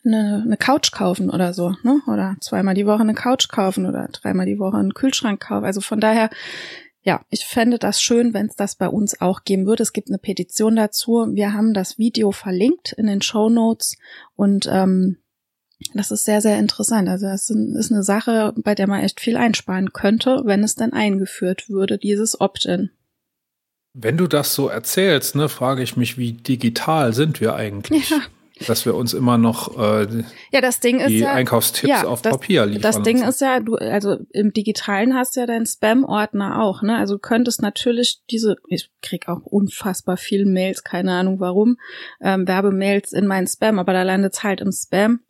eine, eine Couch kaufen oder so, ne? Oder zweimal die Woche eine Couch kaufen oder dreimal die Woche einen Kühlschrank kaufen. Also von daher, ja, ich fände das schön, wenn es das bei uns auch geben würde. Es gibt eine Petition dazu. Wir haben das Video verlinkt in den Show Notes und ähm, das ist sehr, sehr interessant. Also das ist eine Sache, bei der man echt viel einsparen könnte, wenn es dann eingeführt würde, dieses Opt-in. Wenn du das so erzählst, ne, frage ich mich, wie digital sind wir eigentlich? Ja. Dass wir uns immer noch äh, ja, das Ding die ist ja, Einkaufstipps ja, auf das, Papier liefern. Das Ding ist ja, du, also im Digitalen hast du ja deinen Spam-Ordner auch, ne? Also du könntest natürlich diese, ich krieg auch unfassbar viel Mails, keine Ahnung warum, ähm, Werbemails in meinen Spam, aber da landet es halt im Spam.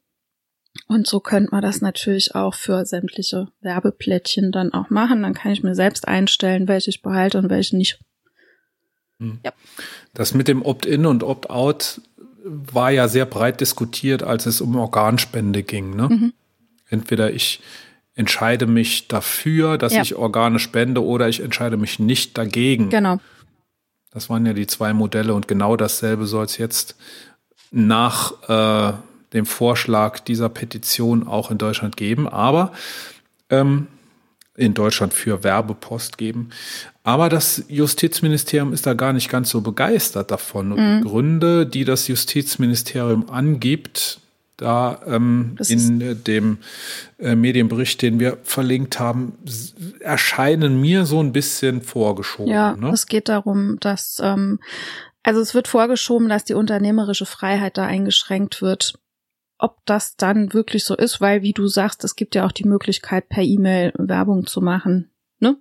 Und so könnte man das natürlich auch für sämtliche Werbeplättchen dann auch machen. Dann kann ich mir selbst einstellen, welche ich behalte und welche nicht. Hm. Ja. Das mit dem Opt-in und Opt-out war ja sehr breit diskutiert, als es um Organspende ging. Ne? Mhm. Entweder ich entscheide mich dafür, dass ja. ich Organe spende, oder ich entscheide mich nicht dagegen. Genau. Das waren ja die zwei Modelle und genau dasselbe soll es jetzt nach äh, dem Vorschlag dieser Petition auch in Deutschland geben, aber ähm, in Deutschland für Werbepost geben. Aber das Justizministerium ist da gar nicht ganz so begeistert davon. Und mhm. die Gründe, die das Justizministerium angibt, da ähm, in dem äh, Medienbericht, den wir verlinkt haben, erscheinen mir so ein bisschen vorgeschoben. Ja, ne? es geht darum, dass ähm, also es wird vorgeschoben, dass die unternehmerische Freiheit da eingeschränkt wird ob das dann wirklich so ist, weil, wie du sagst, es gibt ja auch die Möglichkeit, per E-Mail Werbung zu machen, ne?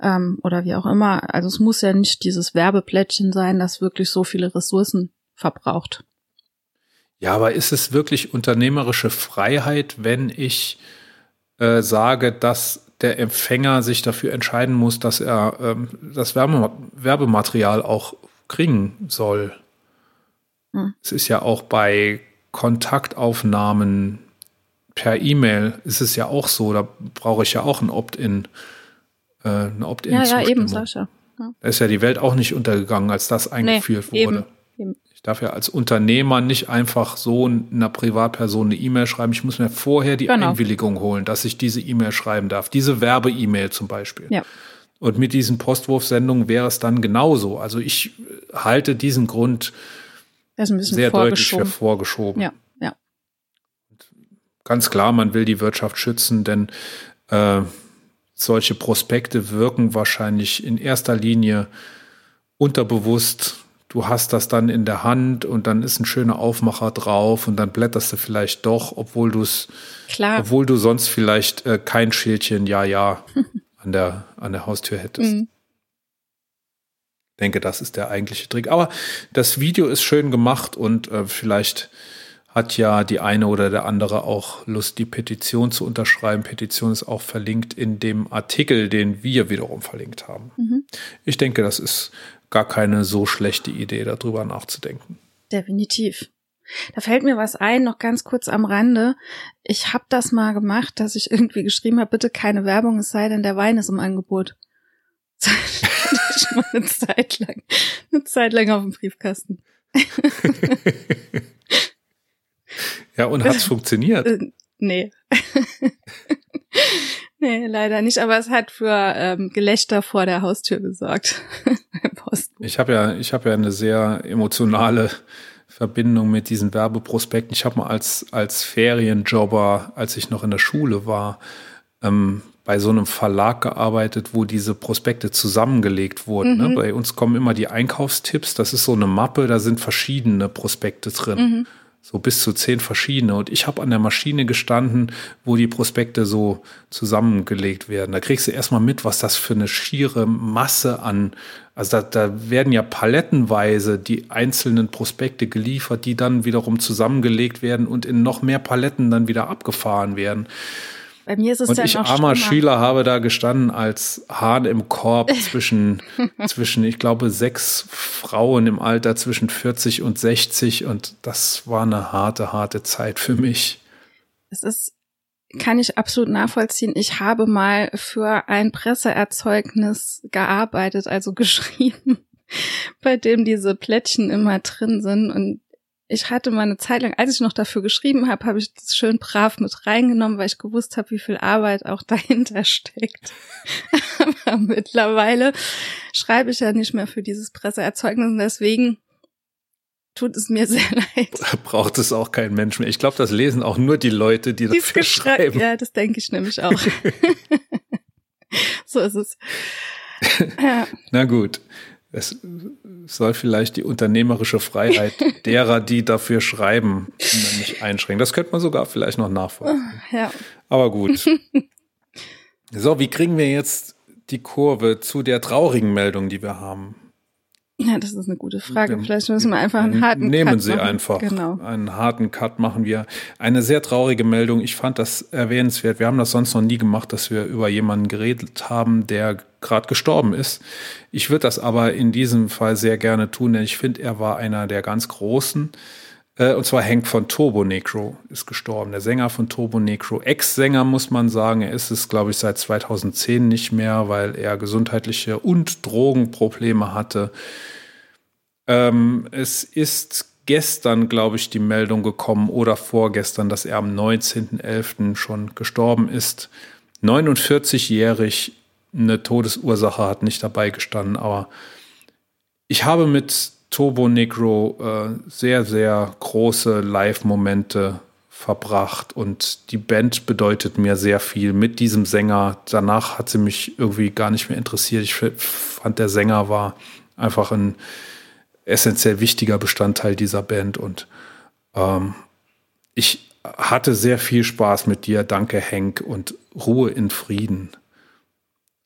Ähm, oder wie auch immer. Also es muss ja nicht dieses Werbeplättchen sein, das wirklich so viele Ressourcen verbraucht. Ja, aber ist es wirklich unternehmerische Freiheit, wenn ich äh, sage, dass der Empfänger sich dafür entscheiden muss, dass er ähm, das Werbe Werbematerial auch kriegen soll? Hm. Es ist ja auch bei Kontaktaufnahmen per E-Mail ist es ja auch so, da brauche ich ja auch ein Opt-in. Äh, eine Opt-in. Ja, ja, eben, Sascha. Ja. Da ist ja die Welt auch nicht untergegangen, als das eingeführt nee, wurde. Eben, eben. Ich darf ja als Unternehmer nicht einfach so einer Privatperson eine E-Mail schreiben. Ich muss mir vorher die genau. Einwilligung holen, dass ich diese E-Mail schreiben darf. Diese Werbe-E-Mail zum Beispiel. Ja. Und mit diesen Postwurfsendungen wäre es dann genauso. Also ich halte diesen Grund ist ein bisschen sehr deutlich hervorgeschoben. Ja, ja. Ganz klar, man will die Wirtschaft schützen, denn äh, solche Prospekte wirken wahrscheinlich in erster Linie unterbewusst. Du hast das dann in der Hand und dann ist ein schöner Aufmacher drauf und dann blätterst du vielleicht doch, obwohl du es, obwohl du sonst vielleicht äh, kein Schildchen Ja, ja an der, an der Haustür hättest. Mhm denke, das ist der eigentliche Trick. Aber das Video ist schön gemacht und äh, vielleicht hat ja die eine oder der andere auch Lust, die Petition zu unterschreiben. Petition ist auch verlinkt in dem Artikel, den wir wiederum verlinkt haben. Mhm. Ich denke, das ist gar keine so schlechte Idee, darüber nachzudenken. Definitiv. Da fällt mir was ein, noch ganz kurz am Rande. Ich habe das mal gemacht, dass ich irgendwie geschrieben habe, bitte keine Werbung, es sei denn, der Wein ist im Angebot. schon mal eine Zeit lang, eine Zeit lang auf dem Briefkasten. ja, und hat's funktioniert? Äh, nee. Nee, leider nicht, aber es hat für ähm, Gelächter vor der Haustür gesorgt. ich habe ja, ich habe ja eine sehr emotionale Verbindung mit diesen Werbeprospekten. Ich habe mal als, als Ferienjobber, als ich noch in der Schule war, ähm, bei so einem Verlag gearbeitet, wo diese Prospekte zusammengelegt wurden. Ne? Mhm. Ne? Bei uns kommen immer die Einkaufstipps. Das ist so eine Mappe, da sind verschiedene Prospekte drin. Mhm. So bis zu zehn verschiedene. Und ich habe an der Maschine gestanden, wo die Prospekte so zusammengelegt werden. Da kriegst du erstmal mit, was das für eine schiere Masse an, also da, da werden ja palettenweise die einzelnen Prospekte geliefert, die dann wiederum zusammengelegt werden und in noch mehr Paletten dann wieder abgefahren werden. Bei mir ist es und dann ich, armer Schüler, habe da gestanden als Hahn im Korb zwischen, zwischen, ich glaube, sechs Frauen im Alter zwischen 40 und 60 und das war eine harte, harte Zeit für mich. Es ist, kann ich absolut nachvollziehen. Ich habe mal für ein Presseerzeugnis gearbeitet, also geschrieben, bei dem diese Plättchen immer drin sind und ich hatte mal eine Zeit lang, als ich noch dafür geschrieben habe, habe ich das schön brav mit reingenommen, weil ich gewusst habe, wie viel Arbeit auch dahinter steckt. Aber mittlerweile schreibe ich ja nicht mehr für dieses Presseerzeugnis und deswegen tut es mir sehr leid. Da braucht es auch kein Mensch mehr. Ich glaube, das lesen auch nur die Leute, die Dies dafür schreiben. Ja, das denke ich nämlich auch. so ist es. Ja. Na gut. Es soll vielleicht die unternehmerische Freiheit derer, die dafür schreiben, nicht einschränken. Das könnte man sogar vielleicht noch nachvollziehen. Ja. Aber gut. So, wie kriegen wir jetzt die Kurve zu der traurigen Meldung, die wir haben? Ja, das ist eine gute Frage. Vielleicht müssen wir einfach einen harten Nehmen Cut Nehmen Sie machen. einfach. Genau. Einen harten Cut machen wir. Eine sehr traurige Meldung. Ich fand das erwähnenswert. Wir haben das sonst noch nie gemacht, dass wir über jemanden geredet haben, der gerade gestorben ist. Ich würde das aber in diesem Fall sehr gerne tun, denn ich finde, er war einer der ganz Großen. Äh, und zwar Hank von Turbo Necro ist gestorben. Der Sänger von Turbo Necro. Ex-Sänger muss man sagen. Er ist es, glaube ich, seit 2010 nicht mehr, weil er gesundheitliche und Drogenprobleme hatte. Ähm, es ist gestern, glaube ich, die Meldung gekommen oder vorgestern, dass er am 19.11. schon gestorben ist. 49-jährig, eine Todesursache hat nicht dabei gestanden, aber ich habe mit Turbo Negro äh, sehr, sehr große Live-Momente verbracht und die Band bedeutet mir sehr viel mit diesem Sänger. Danach hat sie mich irgendwie gar nicht mehr interessiert. Ich fand, der Sänger war einfach ein essentiell wichtiger Bestandteil dieser Band und ähm, ich hatte sehr viel Spaß mit dir. Danke, Henk, und Ruhe in Frieden.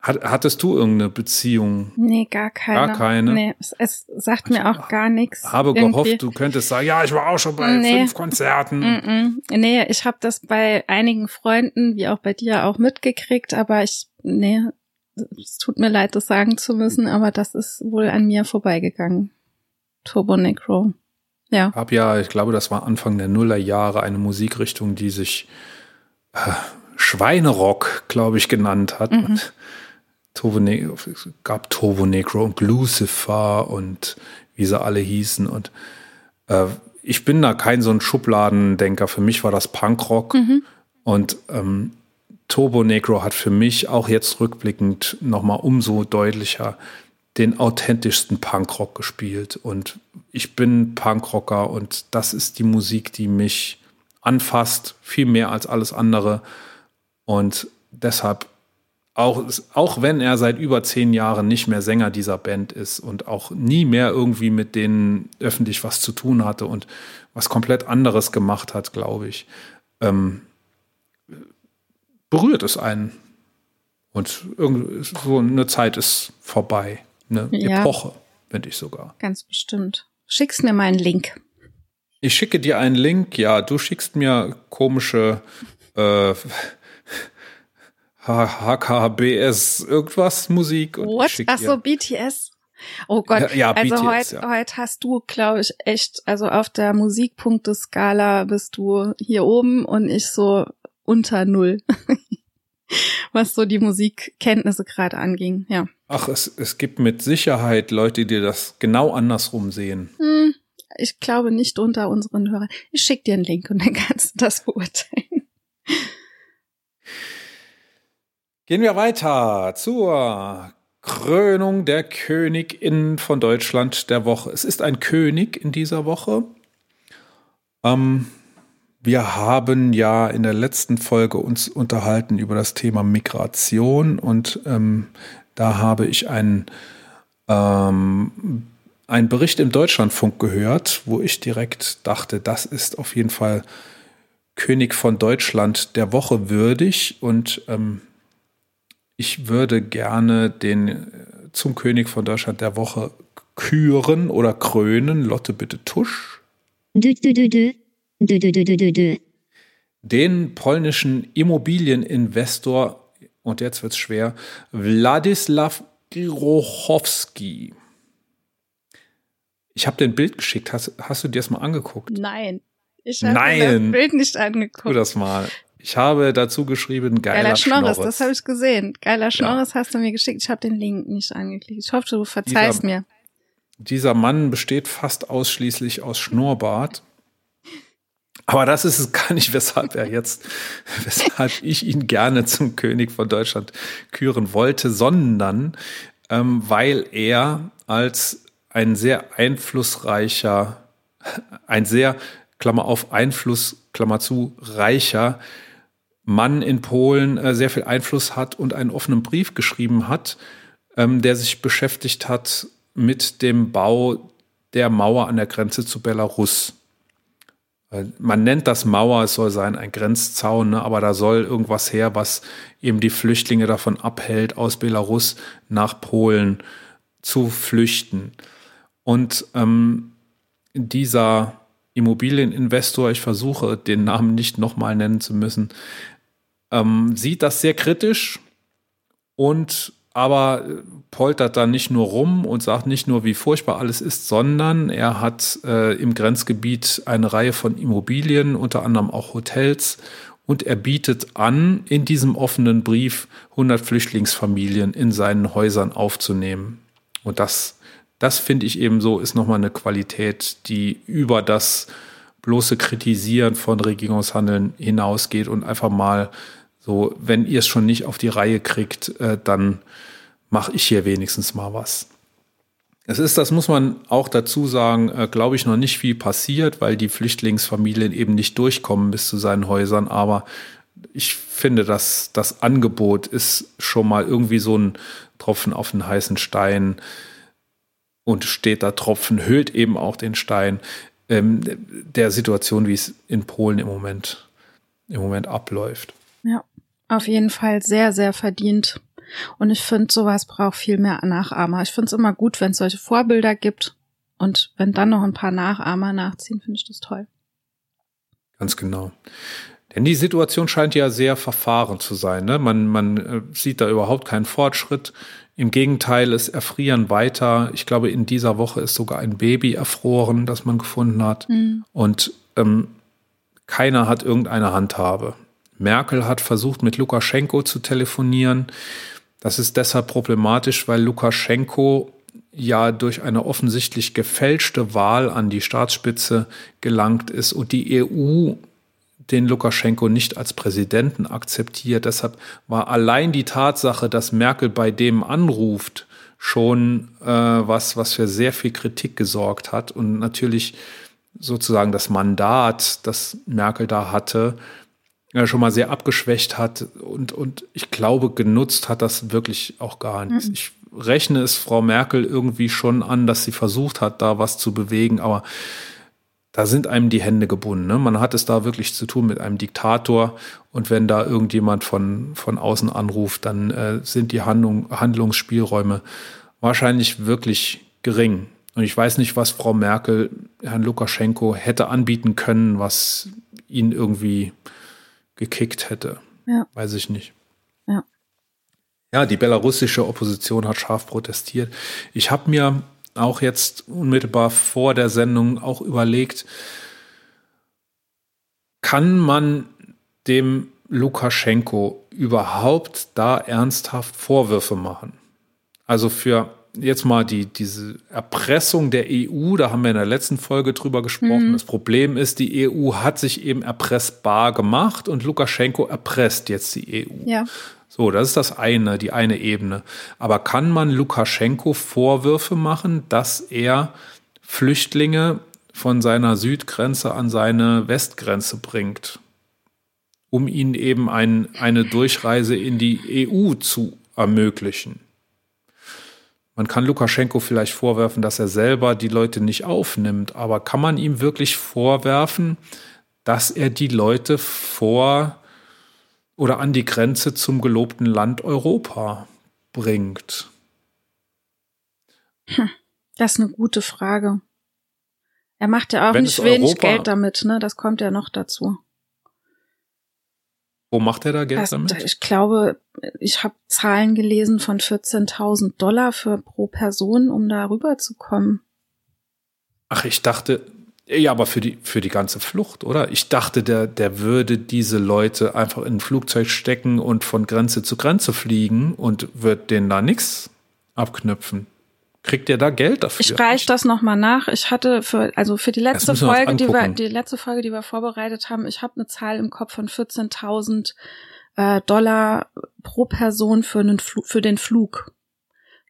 Hat, hattest du irgendeine Beziehung? Nee, gar keine. Gar keine? Nee, es, es sagt mir auch gar nichts. Habe irgendwie. gehofft, du könntest sagen, ja, ich war auch schon bei nee. fünf Konzerten. Mm -mm. Nee, ich habe das bei einigen Freunden, wie auch bei dir, auch mitgekriegt, aber ich, nee, es tut mir leid, das sagen zu müssen, aber das ist wohl an mir vorbeigegangen. Turbo Necro. Ja. Hab ja, ich glaube, das war Anfang der Nullerjahre eine Musikrichtung, die sich äh, Schweinerock, glaube ich, genannt hat. Mhm. Turbo ne es gab Turbo Necro und Lucifer und wie sie alle hießen. Und äh, ich bin da kein so ein Schubladendenker. Für mich war das Punkrock. Mhm. Und ähm, Turbo Negro hat für mich auch jetzt rückblickend nochmal umso deutlicher den authentischsten Punkrock gespielt. Und ich bin Punkrocker und das ist die Musik, die mich anfasst, viel mehr als alles andere. Und deshalb, auch, auch wenn er seit über zehn Jahren nicht mehr Sänger dieser Band ist und auch nie mehr irgendwie mit denen öffentlich was zu tun hatte und was komplett anderes gemacht hat, glaube ich, ähm, berührt es einen. Und so eine Zeit ist vorbei eine ja. Epoche, finde ich sogar. Ganz bestimmt. Schickst mir mal einen Link. Ich schicke dir einen Link, ja, du schickst mir komische äh, HKBS irgendwas Musik. Und What? Ach so, BTS. Oh Gott, ja, also BTS, heute, ja. heute hast du, glaube ich, echt, also auf der Musikpunkteskala bist du hier oben und ich so unter null, was so die Musikkenntnisse gerade anging, ja. Ach, es, es gibt mit Sicherheit Leute, die das genau andersrum sehen. Hm, ich glaube nicht unter unseren Hörern. Ich schicke dir einen Link und dann kannst du das beurteilen. Gehen wir weiter zur Krönung der Königin von Deutschland der Woche. Es ist ein König in dieser Woche. Ähm, wir haben ja in der letzten Folge uns unterhalten über das Thema Migration und ähm, da habe ich einen, ähm, einen Bericht im Deutschlandfunk gehört, wo ich direkt dachte, das ist auf jeden Fall König von Deutschland der Woche würdig und ähm, ich würde gerne den äh, zum König von Deutschland der Woche küren oder krönen. Lotte, bitte tusch. Dö, dö, dö. Den polnischen Immobilieninvestor, und jetzt wird's schwer, Wladislaw Grochowski. Ich habe dir ein Bild geschickt. Hast, hast du dir das mal angeguckt? Nein. Ich habe das Bild nicht Tu angeguckt. das mal. Ich habe dazu geschrieben, geiler, Geiler Schnorris, Schnorris. das habe ich gesehen. Geiler Schnorris hast du mir geschickt. Ich habe den Link nicht angeklickt. Ich hoffe, du verzeihst Dieser- mir. Dieser Mann besteht fast ausschließlich aus Schnurrbart. Aber das ist es gar nicht, weshalb er jetzt, weshalb ich ihn gerne zum König von Deutschland küren wollte, sondern ähm, weil er als ein sehr einflussreicher, ein sehr, Klammer auf, Einfluss, Klammer zu, reicher Mann in Polen äh, sehr viel Einfluss hat und einen offenen Brief geschrieben hat, ähm, der sich beschäftigt hat mit dem Bau der Mauer an der Grenze zu Belarus. Äh, Man nennt das Mauer, es soll sein ein Grenzzaun, ne? aber da soll irgendwas her, was eben die Flüchtlinge davon abhält, aus Belarus nach Polen zu flüchten. Und ähm, dieser Immobilieninvestor, ich versuche den Namen nicht nochmal nennen zu müssen, ähm, sieht das sehr kritisch und aber äh, poltert da nicht nur rum und sagt nicht nur, wie furchtbar alles ist, sondern er hat äh, im Grenzgebiet eine Reihe von Immobilien, unter anderem auch Hotels. Und er bietet an, in diesem offenen Brief 100 Flüchtlingsfamilien in seinen Häusern aufzunehmen. Und das, das finde ich eben so, ist nochmal eine Qualität, die über das bloße Kritisieren von Regierungshandeln hinausgeht und einfach mal so, wenn ihr es schon nicht auf die Reihe kriegt, äh, dann mache ich hier wenigstens mal was. Es ist, das muss man auch dazu sagen, äh, glaube ich, noch nicht viel passiert, weil die Flüchtlingsfamilien eben nicht durchkommen bis zu seinen Häusern. Aber ich finde, dass das Angebot ist schon mal irgendwie so ein Tropfen auf den heißen Stein und steht da Tropfen, hüllt eben auch den Stein ähm, der Situation, wie es in Polen im Moment, im Moment abläuft. Ja, auf jeden Fall sehr, sehr verdient. Und ich finde, sowas braucht viel mehr Nachahmer. Ich finde es immer gut, wenn es solche Vorbilder gibt. Und wenn dann noch ein paar Nachahmer nachziehen, finde ich das toll. Ganz genau. Denn die Situation scheint ja sehr verfahren zu sein. Ne? Man, man äh, sieht da überhaupt keinen Fortschritt. Im Gegenteil, es erfrieren weiter. Ich glaube, in dieser Woche ist sogar ein Baby erfroren, das man gefunden hat. Und ähm, keiner hat irgendeine Handhabe. Merkel hat versucht, mit Lukaschenko zu telefonieren. Das ist deshalb problematisch, weil Lukaschenko ja durch eine offensichtlich gefälschte Wahl an die Staatsspitze gelangt ist und die EU den Lukaschenko nicht als Präsidenten akzeptiert. Deshalb war allein die Tatsache, dass Merkel bei dem anruft, schon äh, was, was für sehr viel Kritik gesorgt hat und natürlich sozusagen das Mandat, das Merkel da hatte, ja, schon mal sehr abgeschwächt hat und, und ich glaube, genutzt hat das wirklich auch gar nichts. Ich rechne es Frau Merkel irgendwie schon an, dass sie versucht hat, da was zu bewegen, aber da sind einem die Hände gebunden. Ne? Man hat es da wirklich zu tun mit einem Diktator und wenn da irgendjemand von, von außen anruft, dann äh, sind die Handlung, Handlungsspielräume wahrscheinlich wirklich gering. Und ich weiß nicht, was Frau Merkel Herrn Lukaschenko hätte anbieten können, was ihn irgendwie gekickt hätte. Ja. Weiß ich nicht. Ja. Ja, die belarussische Opposition hat scharf protestiert. Ich habe mir auch jetzt unmittelbar vor der Sendung auch überlegt, kann man dem Lukaschenko überhaupt da ernsthaft Vorwürfe machen? Also für jetzt mal die, diese Erpressung der EU, da haben wir in der letzten Folge drüber gesprochen. Mhm. Das Problem ist, die EU hat sich eben erpressbar gemacht und Lukaschenko erpresst jetzt die EU. Ja. So, das ist das eine, die eine Ebene. Aber kann man Lukaschenko Vorwürfe machen, dass er Flüchtlinge von seiner Südgrenze an seine Westgrenze bringt, um ihnen eben ein, eine Durchreise in die EU zu ermöglichen? Man kann Lukaschenko vielleicht vorwerfen, dass er selber die Leute nicht aufnimmt, aber kann man ihm wirklich vorwerfen, dass er die Leute vor oder an die Grenze zum gelobten Land Europa bringt? Hm, das ist eine gute Frage. Er macht ja auch Wenn nicht wenig Europa, Geld damit, ne? Das kommt ja noch dazu. Wo macht er da Geld also, damit? Ich glaube, ich habe Zahlen gelesen von 14.000 Dollar für pro Person, um da rüberzukommen. Ach, ich dachte, ja, aber für die, für die ganze Flucht, oder? Ich dachte, der, der würde diese Leute einfach in ein Flugzeug stecken und von Grenze zu Grenze fliegen und wird denen da nichts abknüpfen. Kriegt ihr da Geld dafür? Ich reiche das nochmal nach. Ich hatte für, also für die letzte Folge, die wir, die letzte Folge, die wir vorbereitet haben, ich habe eine Zahl im Kopf von 14.000 äh, Dollar pro Person für, einen Flug, für den Flug.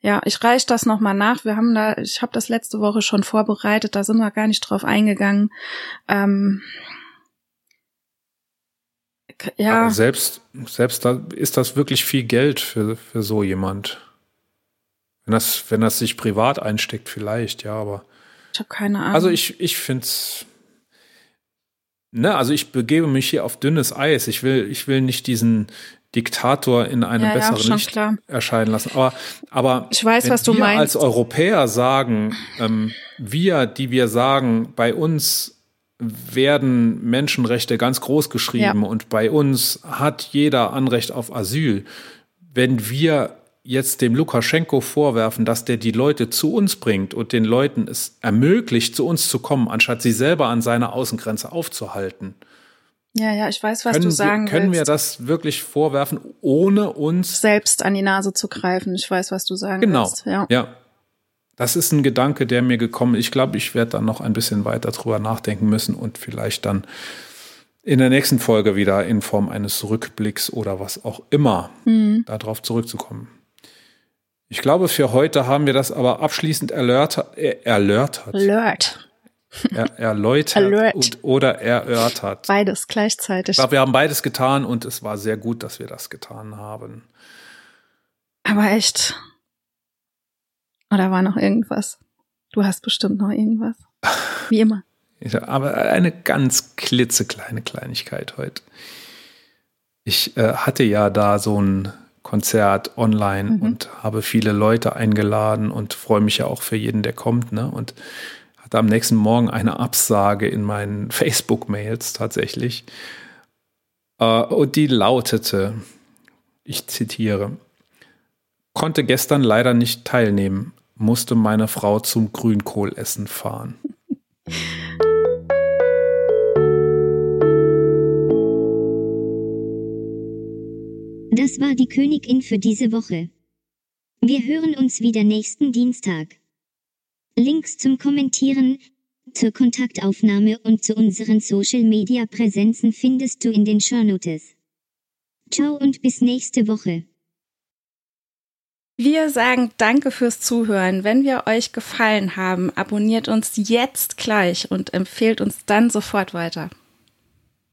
Ja, ich reiche das nochmal nach. Wir haben da, ich habe das letzte Woche schon vorbereitet, da sind wir gar nicht drauf eingegangen. Ähm, ja. Aber selbst, selbst da ist das wirklich viel Geld für, für so jemand. Wenn das, wenn das sich privat einsteckt, vielleicht, ja, aber. Ich habe keine Ahnung. Also ich, ich finde es. Ne, also ich begebe mich hier auf dünnes Eis. Ich will, ich will nicht diesen, Diktator in einem ja, besseren ja, Licht klar. erscheinen lassen. Aber, aber ich weiß, was du wir meinst. als Europäer sagen, ähm, wir, die wir sagen, bei uns werden Menschenrechte ganz groß geschrieben ja. und bei uns hat jeder Anrecht auf Asyl. Wenn wir jetzt dem Lukaschenko vorwerfen, dass der die Leute zu uns bringt und den Leuten es ermöglicht, zu uns zu kommen, anstatt sie selber an seiner Außengrenze aufzuhalten, ja, ja, ich weiß, was können du sagen wir, Können willst. wir das wirklich vorwerfen, ohne uns selbst an die Nase zu greifen? Ich weiß, was du sagen genau. willst. Genau. Ja. ja. Das ist ein Gedanke, der mir gekommen ist. Ich glaube, ich werde dann noch ein bisschen weiter drüber nachdenken müssen und vielleicht dann in der nächsten Folge wieder in Form eines Rückblicks oder was auch immer mhm. darauf zurückzukommen. Ich glaube, für heute haben wir das aber abschließend erläutert. Äh, erläutert. Alert er, erläutert und, oder erörtert. Beides gleichzeitig. Ich glaube, wir haben beides getan und es war sehr gut, dass wir das getan haben. Aber echt. Oder war noch irgendwas? Du hast bestimmt noch irgendwas. Wie immer. Aber eine ganz klitzekleine Kleinigkeit heute. Ich äh, hatte ja da so ein Konzert online mhm. und habe viele Leute eingeladen und freue mich ja auch für jeden, der kommt. Ne? Und hatte am nächsten Morgen eine Absage in meinen Facebook-Mails tatsächlich. Äh, und die lautete, ich zitiere, konnte gestern leider nicht teilnehmen, musste meine Frau zum Grünkohlessen fahren. Das war die Königin für diese Woche. Wir hören uns wieder nächsten Dienstag. Links zum Kommentieren, zur Kontaktaufnahme und zu unseren Social Media Präsenzen findest du in den Shownotes. Ciao und bis nächste Woche. Wir sagen Danke fürs Zuhören. Wenn wir euch gefallen haben, abonniert uns jetzt gleich und empfehlt uns dann sofort weiter.